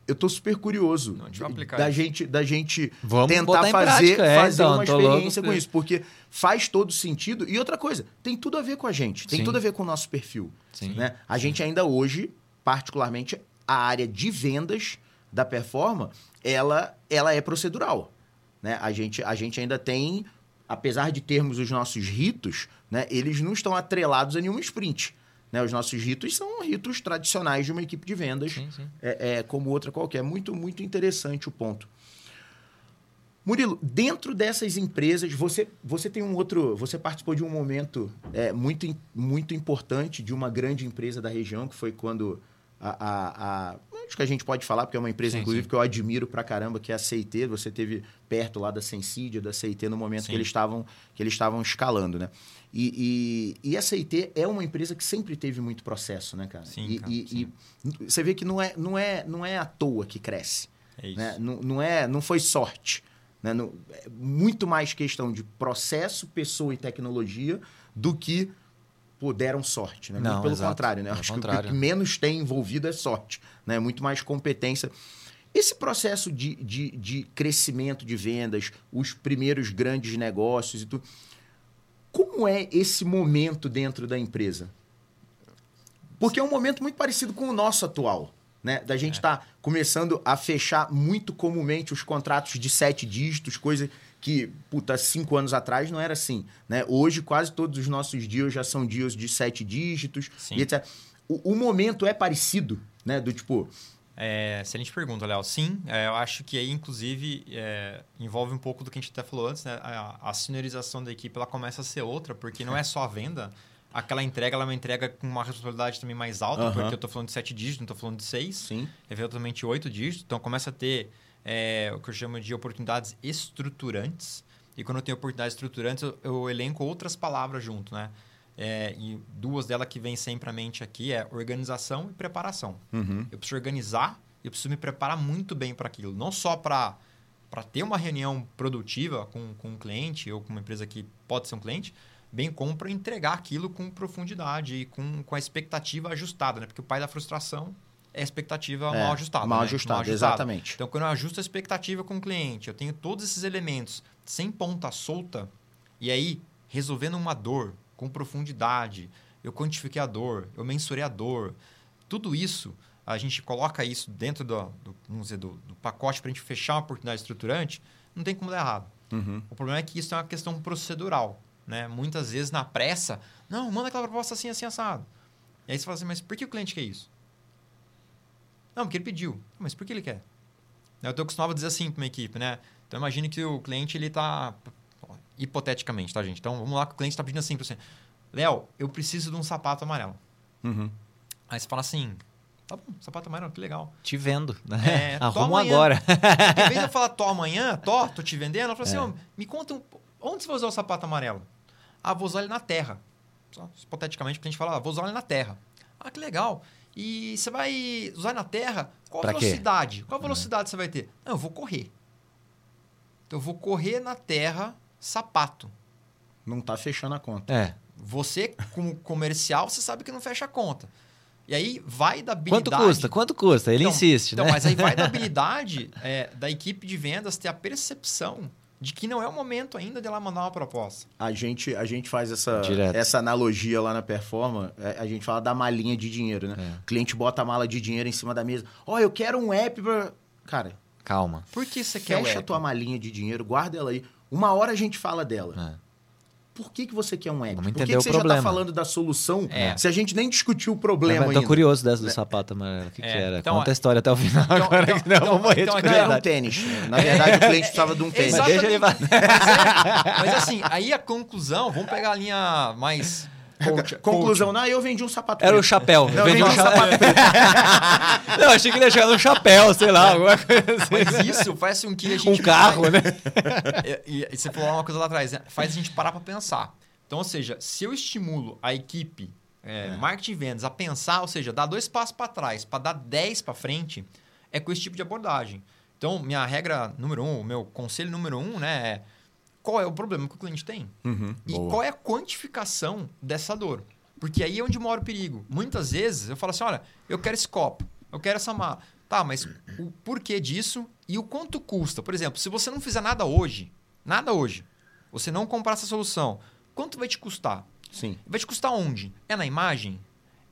eu tô super curioso Não, da gente da gente Vamos tentar botar em fazer, prática, é, fazer então, uma experiência com isso, porque faz todo sentido. E outra coisa, tem tudo a ver com a gente, tem Sim. tudo a ver com o nosso perfil. Sim. Né? A gente ainda hoje, particularmente, a área de vendas da Performa, ela, ela é procedural. Né? A, gente, a gente ainda tem, apesar de termos os nossos ritos, né, eles não estão atrelados a nenhuma sprint. Né? Os nossos ritos são ritos tradicionais de uma equipe de vendas, Sim, sim. é, é como outra qualquer. Muito, muito interessante o ponto. Murilo, dentro dessas empresas, você, você tem um outro. Você participou de um momento é, muito, muito importante de uma grande empresa da região, que foi quando a. a- a- acho que a gente pode falar, porque é uma empresa, Sim, inclusive, sim. que eu admiro pra caramba, que é a CIT. Você teve perto lá da Sensidia, da CIT, no momento Sim. que eles estavam que eles estavam escalando, né? E, e, e a CIT é uma empresa que sempre teve muito processo, né, cara? Sim, e, cara, e- e você vê que não é, não é, não é à toa que cresce. É isso. Né? Não, não, é, não foi sorte. Né? Não- é muito mais questão de processo, pessoa e tecnologia do que pô, deram sorte. Né? Não, Muito pelo exato. contrário. Né? Pelo Acho que o contrário. que menos tem envolvido é sorte. Né? Muito mais competência. Esse processo de, de, de crescimento de vendas, os primeiros grandes negócios e tudo. Como é esse momento dentro da empresa? Porque é um momento muito parecido com o nosso atual. Né? Da gente estar começando a fechar muito comumente os contratos de sete dígitos, coisa que, puta, cinco anos atrás não era assim. Né? Hoje, quase todos os nossos deals já são deals de sete dígitos Sim. e etc. O, o momento é parecido, né? Do tipo, É, excelente pergunta, Léo. Sim, é, eu acho que aí, inclusive, é, envolve um pouco do que a gente até falou antes, né? A, a seniorização da equipe ela começa a ser outra, porque não é só a venda. Aquela entrega ela é uma entrega com uma responsabilidade também mais alta, Aham. porque eu estou falando de sete dígitos, não estou falando de seis, sim, eventualmente oito dígitos. Então, começa a ter é, o que eu chamo de oportunidades estruturantes. E quando eu tenho oportunidades estruturantes, eu, eu elenco outras palavras junto, né? É, e duas delas que vêm sempre à mente aqui é organização e preparação. uhum, Eu preciso organizar, eu preciso me preparar muito bem para aquilo. Não só para ter uma reunião produtiva com, com um cliente ou com uma empresa que pode ser um cliente, bem como para entregar aquilo com profundidade e com, com a expectativa ajustada, né? Porque o pai da frustração é a expectativa É, mal ajustada. mal né? ajustada, exatamente. Então, quando eu ajusto a expectativa com o cliente, eu tenho todos esses elementos sem ponta solta, e aí, resolvendo uma dor com profundidade, eu quantifiquei a dor, eu mensurei a dor, tudo isso, a gente coloca isso dentro do, do, vamos dizer, do, do pacote para a gente fechar uma oportunidade estruturante, não tem como dar errado. Uhum. O problema é que isso é uma questão procedural. Né? Muitas vezes, na pressa, não, manda aquela proposta assim, assim, assado. E aí você fala assim, mas por que o cliente quer isso? Não, porque ele pediu. Mas por que ele quer? Eu estou acostumado a dizer assim para uma equipe, né? Então, imagine que o cliente, ele está... Hipoteticamente, tá, gente? Então, vamos lá que o cliente está pedindo assim para você. Léo, eu preciso de um sapato amarelo. Uhum. Aí você fala assim, tá bom, sapato amarelo, que legal. Te vendo. Né? É, amanhã. agora. Em vez de eu falar tô amanhã, tô, tô te vendendo, ela falou assim, É. "Ô, me conta, um, onde você vai usar o sapato amarelo? Ah, vou usar ele na terra. Só, hipoteticamente, porque a gente fala, ah, vou usar ele na terra. Ah, que legal. E você vai usar na terra? Qual Pra quê? velocidade? Qual a velocidade você vai ter? Não, eu vou correr. Então, eu vou correr na terra sapato. Não tá fechando a conta. É. Você, como comercial, você sabe que não fecha a conta. E aí vai da Quanto habilidade... custa? Quanto custa? Ele Então- insiste, então, né? mas aí vai da habilidade é, da equipe de vendas ter a percepção de que não é o momento ainda de ela mandar uma proposta. A gente, a gente faz essa, Direto. essa analogia lá na Performa. é, A gente fala da malinha de dinheiro, né? É. O cliente bota a mala de dinheiro em cima da mesa. Ó, eu quero um app pra... Cara, Calma. Por que você quer fecha a tua malinha de dinheiro, guarda ela aí. Uma hora a gente fala dela. É. Por que, que você quer um app? Vamos Por que, que você já problema. tá falando da solução É. se a gente nem discutiu o problema Mas tô ainda? curioso dessa do sapato amarelo. O que, É, que era? então, Conta a história até o final então- agora, então- que não, eu vou então- morrer então de aqui Não, era um tênis. Na verdade, o cliente precisava de um tênis. Mas deixa ele Exatamente. Mas assim, aí a conclusão, vamos pegar a linha mais... coach- Conclusão, não, eu vendi um sapato Era o preto. chapéu. Não, Eu vendi um um chapéu. não, achei que ele ia chegar no chapéu, sei lá, alguma coisa assim. Mas isso faz com que a gente... Um carro, né? E, e- você falou uma coisa lá atrás, né? faz a gente parar para pensar. Então, ou seja, se eu estimulo a equipe, é, marketing e vendas, a pensar, ou seja, dar dois passos para trás para dar dez para frente, é com esse tipo de abordagem. Então, minha regra número um, o meu conselho número um, né, é qual é o problema que o cliente tem? Uhum. E Boa. qual é a quantificação dessa dor? Porque aí é onde mora o perigo. Muitas vezes eu falo assim: olha, eu quero esse copo, eu quero essa mala. Tá, mas o porquê disso e o quanto custa? Por exemplo, se você não fizer nada hoje, nada hoje, você não comprar essa solução, quanto vai te custar? Sim. Vai te custar onde? É na imagem?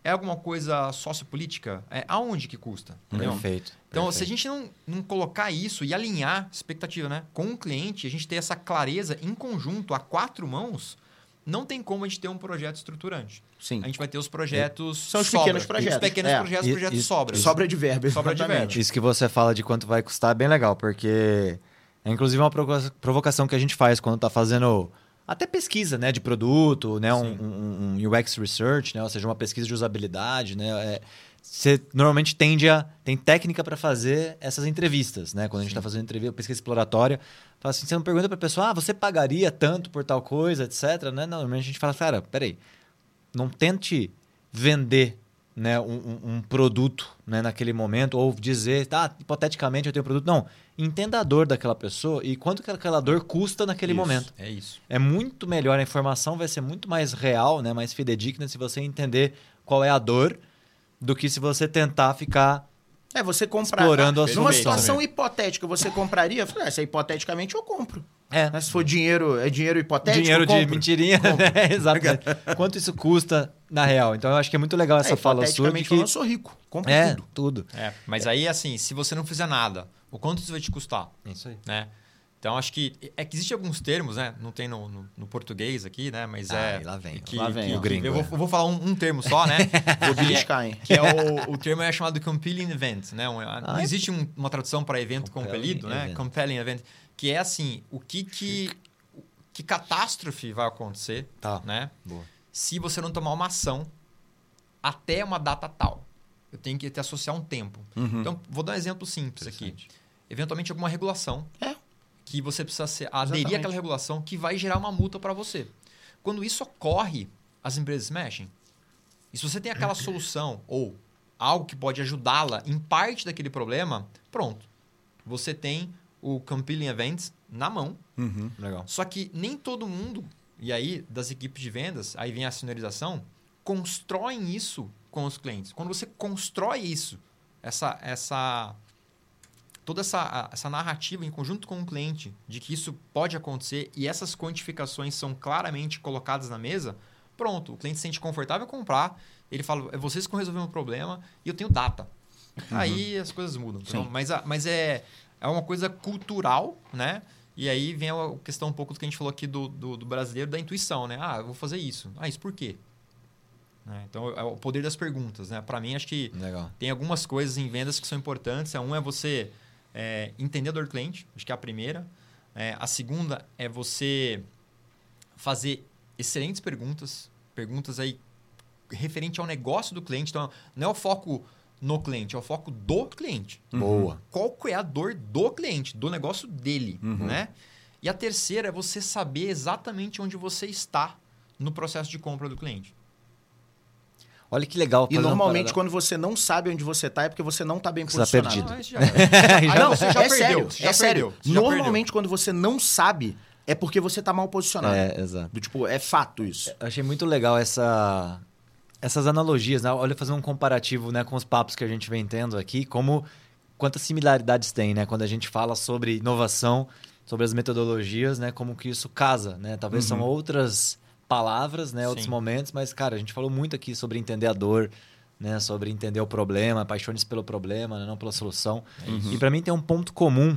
É alguma coisa sociopolítica? É aonde que custa? Entendeu? Perfeito. Então, se a perfeito. gente não, não colocar isso e alinhar expectativa né, com o cliente, a gente ter essa clareza em conjunto, a quatro mãos, não tem como a gente ter um projeto estruturante. Sim. A gente vai ter os projetos. São os sobra. pequenos projetos. Os pequenos É. projetos, E- projetos isso- sobra. Sobra de verbo, Sobra de verbo. Isso que você fala de quanto vai custar é bem legal, porque é inclusive uma provo- provocação que a gente faz quando está fazendo até pesquisa né, de produto, né, um, um- um UX research, né, ou seja, uma pesquisa de usabilidade. Né, é, você normalmente tende a. tem técnica para fazer essas entrevistas. Né, quando a gente está fazendo entrevista, pesquisa exploratória, fala assim, você não pergunta para a pessoa, ah, você pagaria tanto por tal coisa, etc. Né? Normalmente a gente fala, cara, peraí, não tente vender né, um, um- produto né, naquele momento, ou dizer, tá, hipoteticamente eu tenho um produto. Não, entenda a dor daquela pessoa e quanto que aquela dor custa naquele Isso. momento. É isso. É muito melhor, a informação vai ser muito mais real, né, mais fidedigna se você entender qual é a dor, do que se você tentar ficar É, você comprar. Explorando a Numa situação hipotética, você compraria? Eu falei, ah, se é hipoteticamente, eu compro. É. Mas se for dinheiro, é dinheiro hipotético, dinheiro de mentirinha, né? Exatamente. Quanto isso custa na real? Então eu acho que é muito legal essa É, fala sua de que falando, eu sou rico. Compro é tudo. tudo. É, mas aí, assim, se você não fizer nada, o quanto isso vai te custar? É isso aí. né? Então, acho que... É que existem alguns termos, né? Não tem no, no- no português aqui, né? Mas é... Lá vem, que- lá vem, que- o gringo, Eu vou, é. eu vou falar um, um termo só, né? Vou é, beliscar, hein? que é o, o termo é chamado compelling event, né? Um- não Ah, é? existe um- uma tradução para evento Compelling compelido, né? event. Compelling event, que é assim, o que que que catástrofe vai acontecer, Tá. né? Boa. Se você não tomar uma ação até uma data tal. Eu tenho que te associar um tempo. Uhum. Então, vou dar um exemplo simples aqui. Eventualmente alguma regulação É. que você precisa ser, aderir Exatamente. àquela regulação que vai gerar uma multa para você. Quando isso ocorre, as empresas mexem. E se você tem aquela solução ou algo que pode ajudá-la em parte daquele problema, pronto. Você tem o Compelling Events na mão. Uhum. Legal. Só que nem todo mundo, E aí, das equipes de vendas, aí vem a seniorização, constroem isso com os clientes. Quando você constrói isso, essa, essa toda essa, essa narrativa em conjunto com o cliente de que isso pode acontecer e essas quantificações são claramente colocadas na mesa, pronto, o cliente se sente confortável em comprar, ele fala, é vocês que vão resolver um problema e eu tenho data. Uhum. Aí as coisas mudam. Então, mas, mas é, é uma coisa cultural, né? E aí vem a questão um pouco do que a gente falou aqui do, do, do brasileiro, da intuição, né? Ah, eu vou fazer isso. Ah, isso por quê? Né? Então, é o poder das perguntas, né? Para mim, acho que Legal. tem algumas coisas em vendas que são importantes. Um é você é, entender a dor do cliente, acho que é a primeira. É, a segunda é você fazer excelentes perguntas, perguntas aí referente ao negócio do cliente. Então, não é o foco no cliente, é o foco do cliente. Uhum. Boa. Qual é a dor do cliente, do negócio dele, uhum. né? E a terceira é você saber exatamente onde você está no processo de compra do cliente. Olha que legal. E normalmente quando você não sabe onde você está é porque você não está bem você tá posicionado. Tá perdido. Ah, já... ah, não, você já é perdeu. Sério, já é sério. Normalmente quando você não sabe é porque você está mal posicionado. É, exato. Do, tipo, é fato isso. Eu achei muito legal essa essas analogias, né? Olha, fazer um comparativo, né, com os papos que a gente vem tendo aqui, como quantas similaridades tem, né, quando a gente fala sobre inovação, sobre as metodologias, né, como que isso casa, né? Talvez uhum. são outras palavras, né, Sim. outros momentos, mas cara, a gente falou muito aqui sobre entender a dor, né, sobre entender o problema, apaixone-se pelo problema, né, não pela solução. Uhum. E para mim tem um ponto comum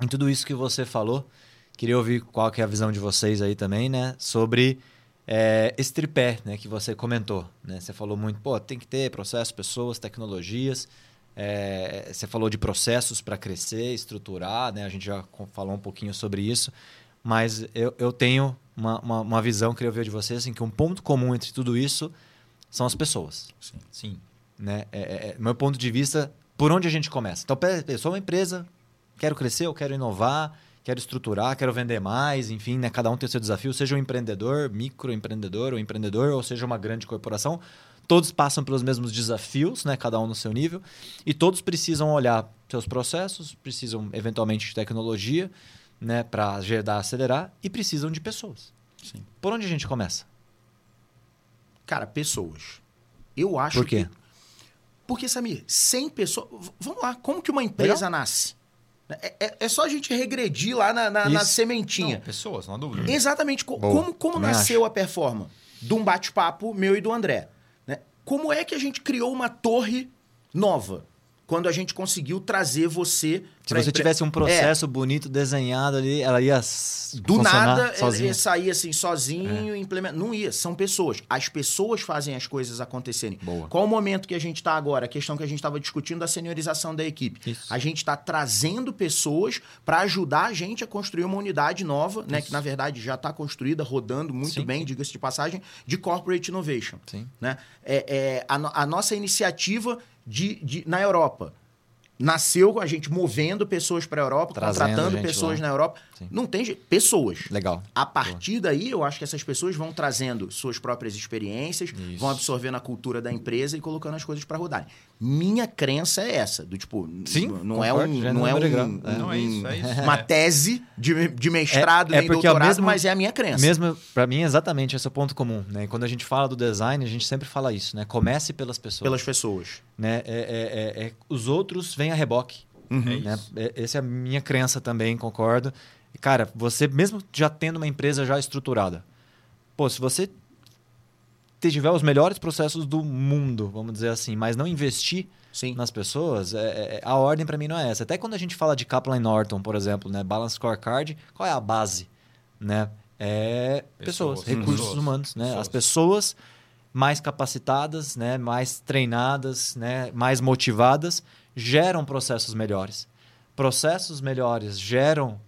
em tudo isso que você falou. Queria ouvir qual que é a visão de vocês aí também, né, sobre é, esse tripé né, que você comentou. Né? Você falou muito, pô, tem que ter processos, pessoas, tecnologias. É, você falou de processos para crescer, estruturar, né? a gente já falou um pouquinho sobre isso. Mas eu, eu tenho uma, uma, uma visão, queria ouvir de vocês, assim, que um ponto comum entre tudo isso são as pessoas. Sim. Sim. Né? É, é, é meu ponto de vista, por onde a gente começa? Então, eu sou uma empresa, quero crescer, eu quero inovar, quero estruturar, quero vender mais, enfim, né? cada um tem o seu desafio, seja um empreendedor, microempreendedor ou empreendedor, ou seja uma grande corporação, todos passam pelos mesmos desafios, né? cada um no seu nível, e todos precisam olhar seus processos, precisam eventualmente de tecnologia né? para ajudar acelerar, e precisam de pessoas. Sim. Por onde a gente começa? Cara, pessoas. Eu acho Por quê? que... Porque, Samir, 100 pessoas... Vamos lá, como que uma empresa Legal? nasce? É, é, é, só a gente regredir lá na, na, na sementinha. Não, pessoas, não há dúvida. Exatamente. Boa. Como, como nasceu acho. a performance? De um bate-papo meu e do André. Né? Como é que a gente criou uma torre nova? Quando a gente conseguiu trazer você se você tivesse um processo é. bonito desenhado ali, ela ia do nada sozinha. ia sair assim sozinho, é. implementar. Não ia, são pessoas. As pessoas fazem as coisas acontecerem. Boa. Qual o momento que a gente está agora? A questão que a gente estava discutindo da seniorização da equipe. Isso. A gente está trazendo pessoas para ajudar a gente a construir uma unidade nova, né, que na verdade já está construída, rodando muito Sim. bem, diga-se de passagem, de corporate innovation. Sim. Né? É, é a, a nossa iniciativa de, de, na Europa nasceu com a gente movendo pessoas para a Europa, Trazendo contratando pessoas lá. na Europa. Sim. Não tem jeito. Pessoas. Legal. A partir Boa. daí, eu acho que essas pessoas vão trazendo suas próprias experiências, Isso. vão absorvendo a cultura da empresa e colocando as coisas para rodarem. Minha crença é essa, do tipo, Sim, não, é um, não é um, um, não é isso, é isso. uma tese de, de mestrado é, é nem doutorado, mesmo, mas é a minha crença. Mesmo para mim exatamente esse é o ponto comum, né? E quando a gente fala do design, a gente sempre fala isso, né? Comece pelas pessoas. Pelas pessoas. Né? É, é, é, é os outros vêm a reboque. Uhum. É né? Essa é a minha crença também, concordo. E, cara, você mesmo já tendo uma empresa já estruturada, pô, se você tiver os melhores processos do mundo, vamos dizer assim, mas não investir Sim. nas pessoas, é, é, a ordem para mim não é essa. Até quando a gente fala de Kaplan Norton, por exemplo, né, Balance Scorecard, qual é a base, né? É pessoas, pessoas recursos pessoas. humanos, né? Pessoas. As pessoas mais capacitadas, né, mais treinadas, né, mais motivadas geram processos melhores. Processos melhores geram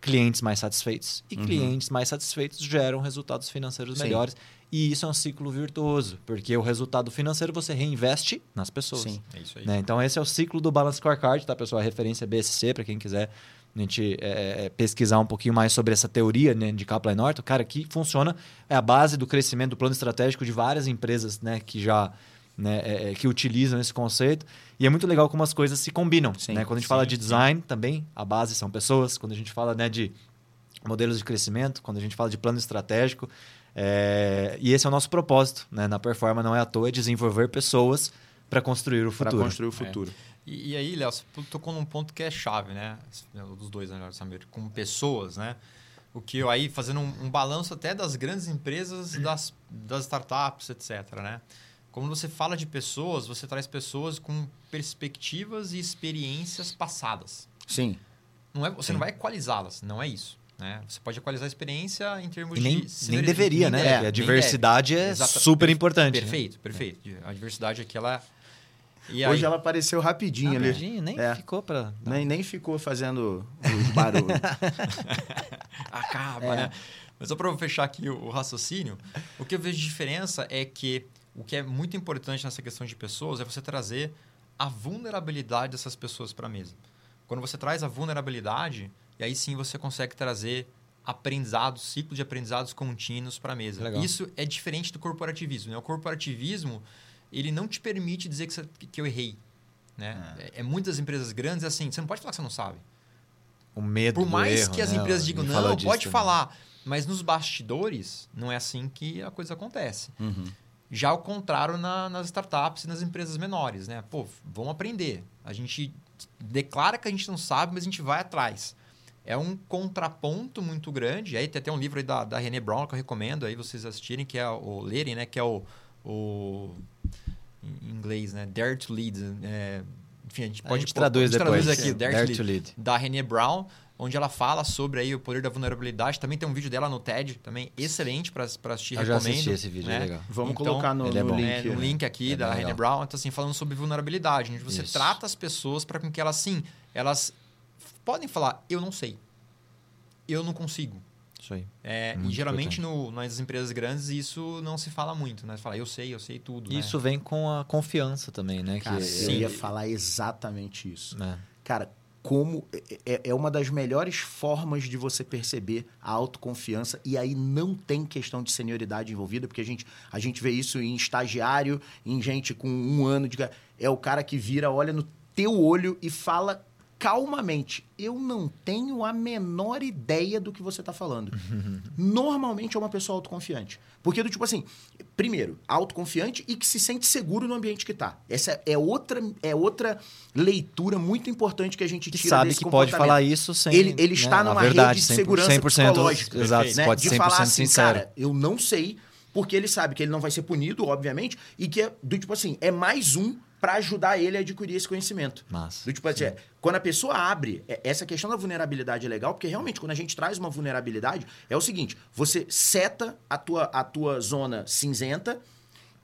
clientes mais satisfeitos. E uhum. clientes mais satisfeitos geram resultados financeiros Sim. melhores. E isso é um ciclo virtuoso, porque o resultado financeiro você reinveste nas pessoas. Sim, é isso aí. Né? Então, esse é o ciclo do Balance Scorecard, tá, pessoal? A referência é BSC, para quem quiser a gente é, é, pesquisar um pouquinho mais sobre essa teoria né, de Kaplan Norton. Cara, que funciona, é a base do crescimento do plano estratégico de várias empresas né, que já né, é, é, que utilizam esse conceito. E é muito legal como as coisas se combinam. Sim, né? Quando a gente sim, fala de design, sim. também a base são pessoas. Quando a gente fala né, de modelos de crescimento, quando a gente fala de plano estratégico. É, e esse é o nosso propósito, né? Na performance não é à toa, é desenvolver pessoas para construir o Para futuro. construir o futuro. E, e aí, Léo, você tocou num ponto que é chave, né? Dos dois, né, Samir? Com pessoas, né? O que eu aí, fazendo um, um balanço até das grandes empresas, das, das startups, etc, né? Quando você fala de pessoas, você traz pessoas com perspectivas e experiências passadas. Sim. Não é, você não vai equalizá-las, não é isso. Né? Você pode equalizar a experiência em termos E nem, de... nem deveria, né? deve, a diversidade deve. é Exata- super per- importante. né? Perfeito, perfeito. A diversidade aqui, ela... E Hoje ela apareceu rapidinho ali. Rapidinho, nem É. ficou para. Nem, nem ficou fazendo os barulhos. acaba, É. né? Mas só para fechar aqui o, o raciocínio, o que eu vejo de diferença é que o que é muito importante nessa questão de pessoas é você trazer a vulnerabilidade dessas pessoas para a mesa. Quando você traz a vulnerabilidade, e aí sim você consegue trazer aprendizados, ciclo de aprendizados contínuos para a mesa. Legal. Isso é diferente do corporativismo. Né? O corporativismo ele não te permite dizer que, você- que eu errei. Né? É. é muitas empresas grandes é assim, você não pode falar que você não sabe. O medo Por mais erro, que as né? empresas digam, não, pode também. falar. Mas nos bastidores, não é assim que a coisa acontece. Uhum. Já ao contrário na- nas startups e nas empresas menores, né? Pô, vamos aprender. A gente declara que a gente não sabe, mas a gente vai atrás. É um contraponto muito grande. Aí tem até um livro aí da, da René Brown que eu recomendo aí vocês assistirem, que é o lerem, né? Que é o, o em inglês, né? Dare to Lead. é, enfim, a gente A pode gente traduz a gente depois. traduz aqui, Dare, Dare to to Lead lead. da René Brown, onde ela fala sobre aí o poder da vulnerabilidade. Também tem um vídeo dela no TED, também excelente para assistir, Eu já recomendo. assisti esse vídeo, é né? legal. Vamos Então, colocar no, ele é no bom. link. É, no link aqui É da bem René legal. Brown, então assim, falando sobre vulnerabilidade, onde você Isso. trata as pessoas para com que elas, sim, elas podem falar, eu não sei, eu não consigo. Isso aí. É, e geralmente no, nas empresas grandes isso não se fala muito, né? Você fala, eu sei, eu sei tudo. né? Isso vem com a confiança também, né? Cara, que, eu sim. ia falar exatamente isso. né? Cara, como é, é uma das melhores formas de você perceber a autoconfiança e aí não tem questão de senioridade envolvida, porque a gente, a gente vê isso em estagiário, em gente com um ano de... É o cara que vira, olha no teu olho e fala calmamente, eu não tenho a menor ideia do que você está falando. Normalmente é uma pessoa autoconfiante. Porque do tipo assim, primeiro, autoconfiante e que se sente seguro no ambiente que tá. Essa é outra, é outra leitura muito importante que a gente Que tira sabe que pode falar isso sem. Ele, ele né, está a numa verdade, rede de 100%, segurança 100%, psicológica. Exato, né? pode de 100% falar assim, sincero. cara, eu não sei, porque ele sabe que ele não vai ser punido, obviamente, e que é do tipo assim, é mais um para ajudar ele a adquirir esse conhecimento. Do tipo assim, é, quando a pessoa abre, é- essa questão da vulnerabilidade é legal, porque realmente quando a gente traz uma vulnerabilidade, é o seguinte, você seta a tua, a tua zona cinzenta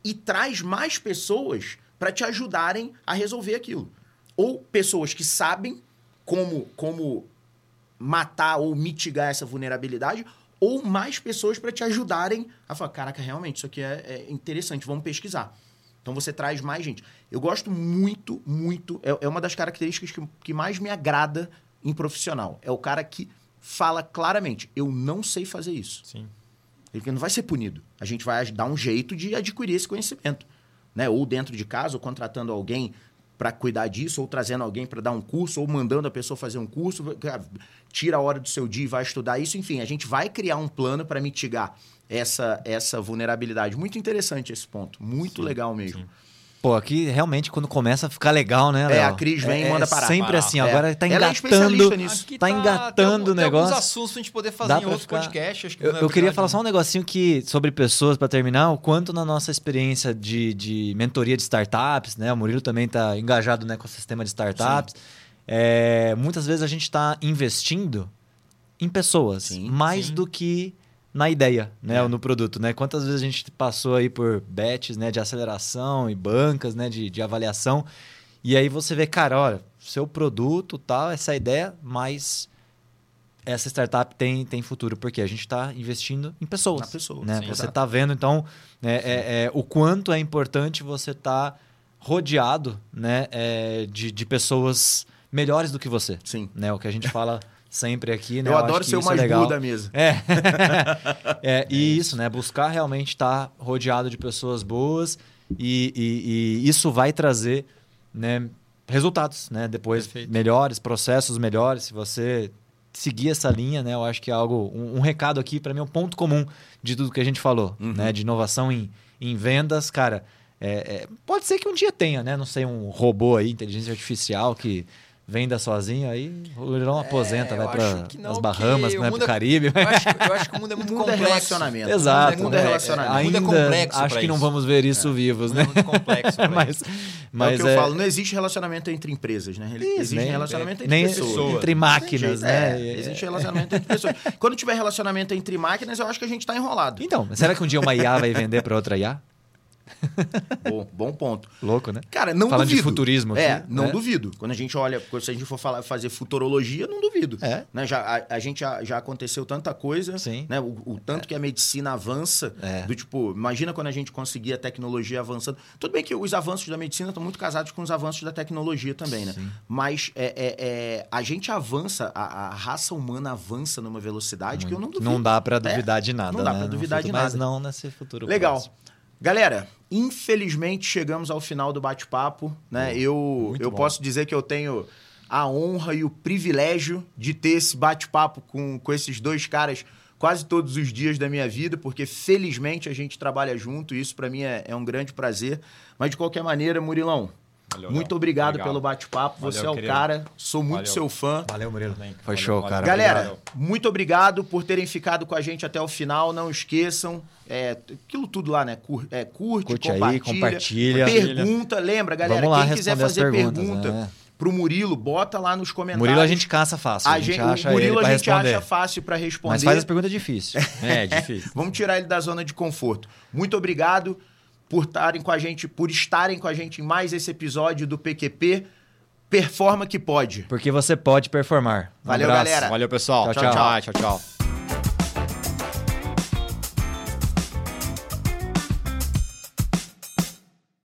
e traz mais pessoas para te ajudarem a resolver aquilo. Ou pessoas que sabem como, como matar ou mitigar essa vulnerabilidade, ou mais pessoas para te ajudarem a falar: caraca, realmente, isso aqui é, é interessante, vamos pesquisar. Então você traz mais gente. Eu gosto muito, muito. É, é uma das características que, que mais me agrada em profissional. É o cara que fala claramente: eu não sei fazer isso. Sim. Ele não vai ser punido. A gente vai dar um jeito de adquirir esse conhecimento. Né? Ou dentro de casa, ou contratando alguém para cuidar disso, ou trazendo alguém para dar um curso, ou mandando a pessoa fazer um curso. Tira a hora do seu dia e vai estudar isso. Enfim, a gente vai criar um plano para mitigar essa, essa vulnerabilidade. Muito interessante esse ponto. Muito legal mesmo. sim. Pô, aqui realmente quando começa a ficar legal, né, É, Léo? a Cris vem e É- manda é parar. Sempre Parar. assim, É. agora tá Ela é engatando. especialista nisso. Aqui Tá tem engatando algum- o Tem negócio. alguns assuntos pra gente poder fazer Dá em outros ficar-. Acho que Eu, eu queria falar só um negocinho que sobre pessoas para terminar, o quanto na nossa experiência de, de mentoria de startups, né? O Murilo também está engajado no ecossistema de startups. É, muitas vezes a gente está investindo em pessoas, Sim, mais sim. do que na ideia, né, É. ou no produto, né? Quantas vezes a gente passou aí por bets, né, de aceleração e bancas, né, de, de avaliação, e aí você vê, cara, olha, seu produto, tal, essa ideia, mas essa startup tem, tem futuro, porque a gente está investindo em pessoas. Na pessoa, Né? sim, Você está vendo, então, né, é, é, o quanto é importante você estar rodeado né, é, de, de pessoas melhores do que você. Sim. Né? O que a gente fala sempre aqui. Né? Eu acho adoro ser o é mais legal. burro da mesa. É. É, e isso, né? Buscar realmente estar rodeado de pessoas boas e, e- e isso vai trazer né, resultados, né? Depois Perfeito. melhores, processos melhores. Se você seguir essa linha, né? Eu acho que é algo, um, um recado aqui, para mim, é um ponto comum de tudo que a gente falou, Uhum. né? De inovação em, em vendas, cara. é- é, pode ser que um dia tenha, né? Não sei, um robô aí, inteligência artificial que venda sozinho, aí o Leirão aposenta, É, vai para não, as Bahamas, porque vai o pro mundo é- Caribe. Eu acho, eu acho que o mundo é muito O mundo é complexo. relacionamento. Exato. O mundo é né? relacionamento. O mundo é Ainda complexo acho que não isso. vamos ver isso vivos, né? É muito complexo mas isso. mas é o que eu falo, não existe relacionamento entre empresas, né? Isso, existe nem- relacionamento entre nem pessoas. entre máquinas, É, né? existe relacionamento entre pessoas. Quando tiver relacionamento entre máquinas, eu acho que a gente tá enrolado. Então, será que um dia uma IA vai vender para outra IA? Bom, bom ponto. Louco, né? Cara, não Falando de duvido. futurismo É, aqui, não né? duvido. Quando a gente olha, se a gente for falar, fazer futurologia, não duvido. É. Né? Já, a, a gente já, já aconteceu tanta coisa, Sim. né? O, o tanto que a medicina avança, É. do tipo, imagina quando a gente conseguir a tecnologia avançando. Tudo bem que os avanços da medicina estão muito casados com os avanços da tecnologia também, né? Sim. Mas é, é- é, a gente avança, a, a raça humana avança numa velocidade que eu não duvido. Não dá para duvidar de nada, não dá né? pra No duvidar de futuro, Mas nada. não nesse futuro Legal. próximo. Galera, infelizmente chegamos ao final do bate-papo, né? Eu, muito eu bom. posso dizer que eu tenho a honra e o privilégio de ter esse bate-papo com, com esses dois caras quase todos os dias da minha vida, porque felizmente a gente trabalha junto e isso para mim é, é um grande prazer. Mas de qualquer maneira, Murilão, Valeu, muito obrigado Obrigado. pelo bate-papo. Valeu, Você é o querido. cara, sou muito Valeu. seu fã. Valeu, Murilo. Valeu, Foi show, valeu. cara. Galera, Obrigado. muito obrigado por terem ficado com a gente até o final. Não esqueçam, é, aquilo tudo lá, né? Cur- é, curte, Curte aí, compartilha, compartilha. Pergunta, lembra, galera? Lá quem quiser fazer pergunta né? pro Murilo, bota lá nos comentários. Murilo a gente caça fácil. A A gente acha o Murilo ele a gente responder. acha fácil para responder. Mas faz as perguntas difíceis. É, difícil. Vamos tirar ele da zona de conforto. Muito obrigado por estarem com a gente, por estarem com a gente em mais esse episódio do PQP. Performa que pode. Porque você pode performar. Um Valeu, abraço. galera. Valeu, pessoal. Tchau, tchau. tchau, tchau.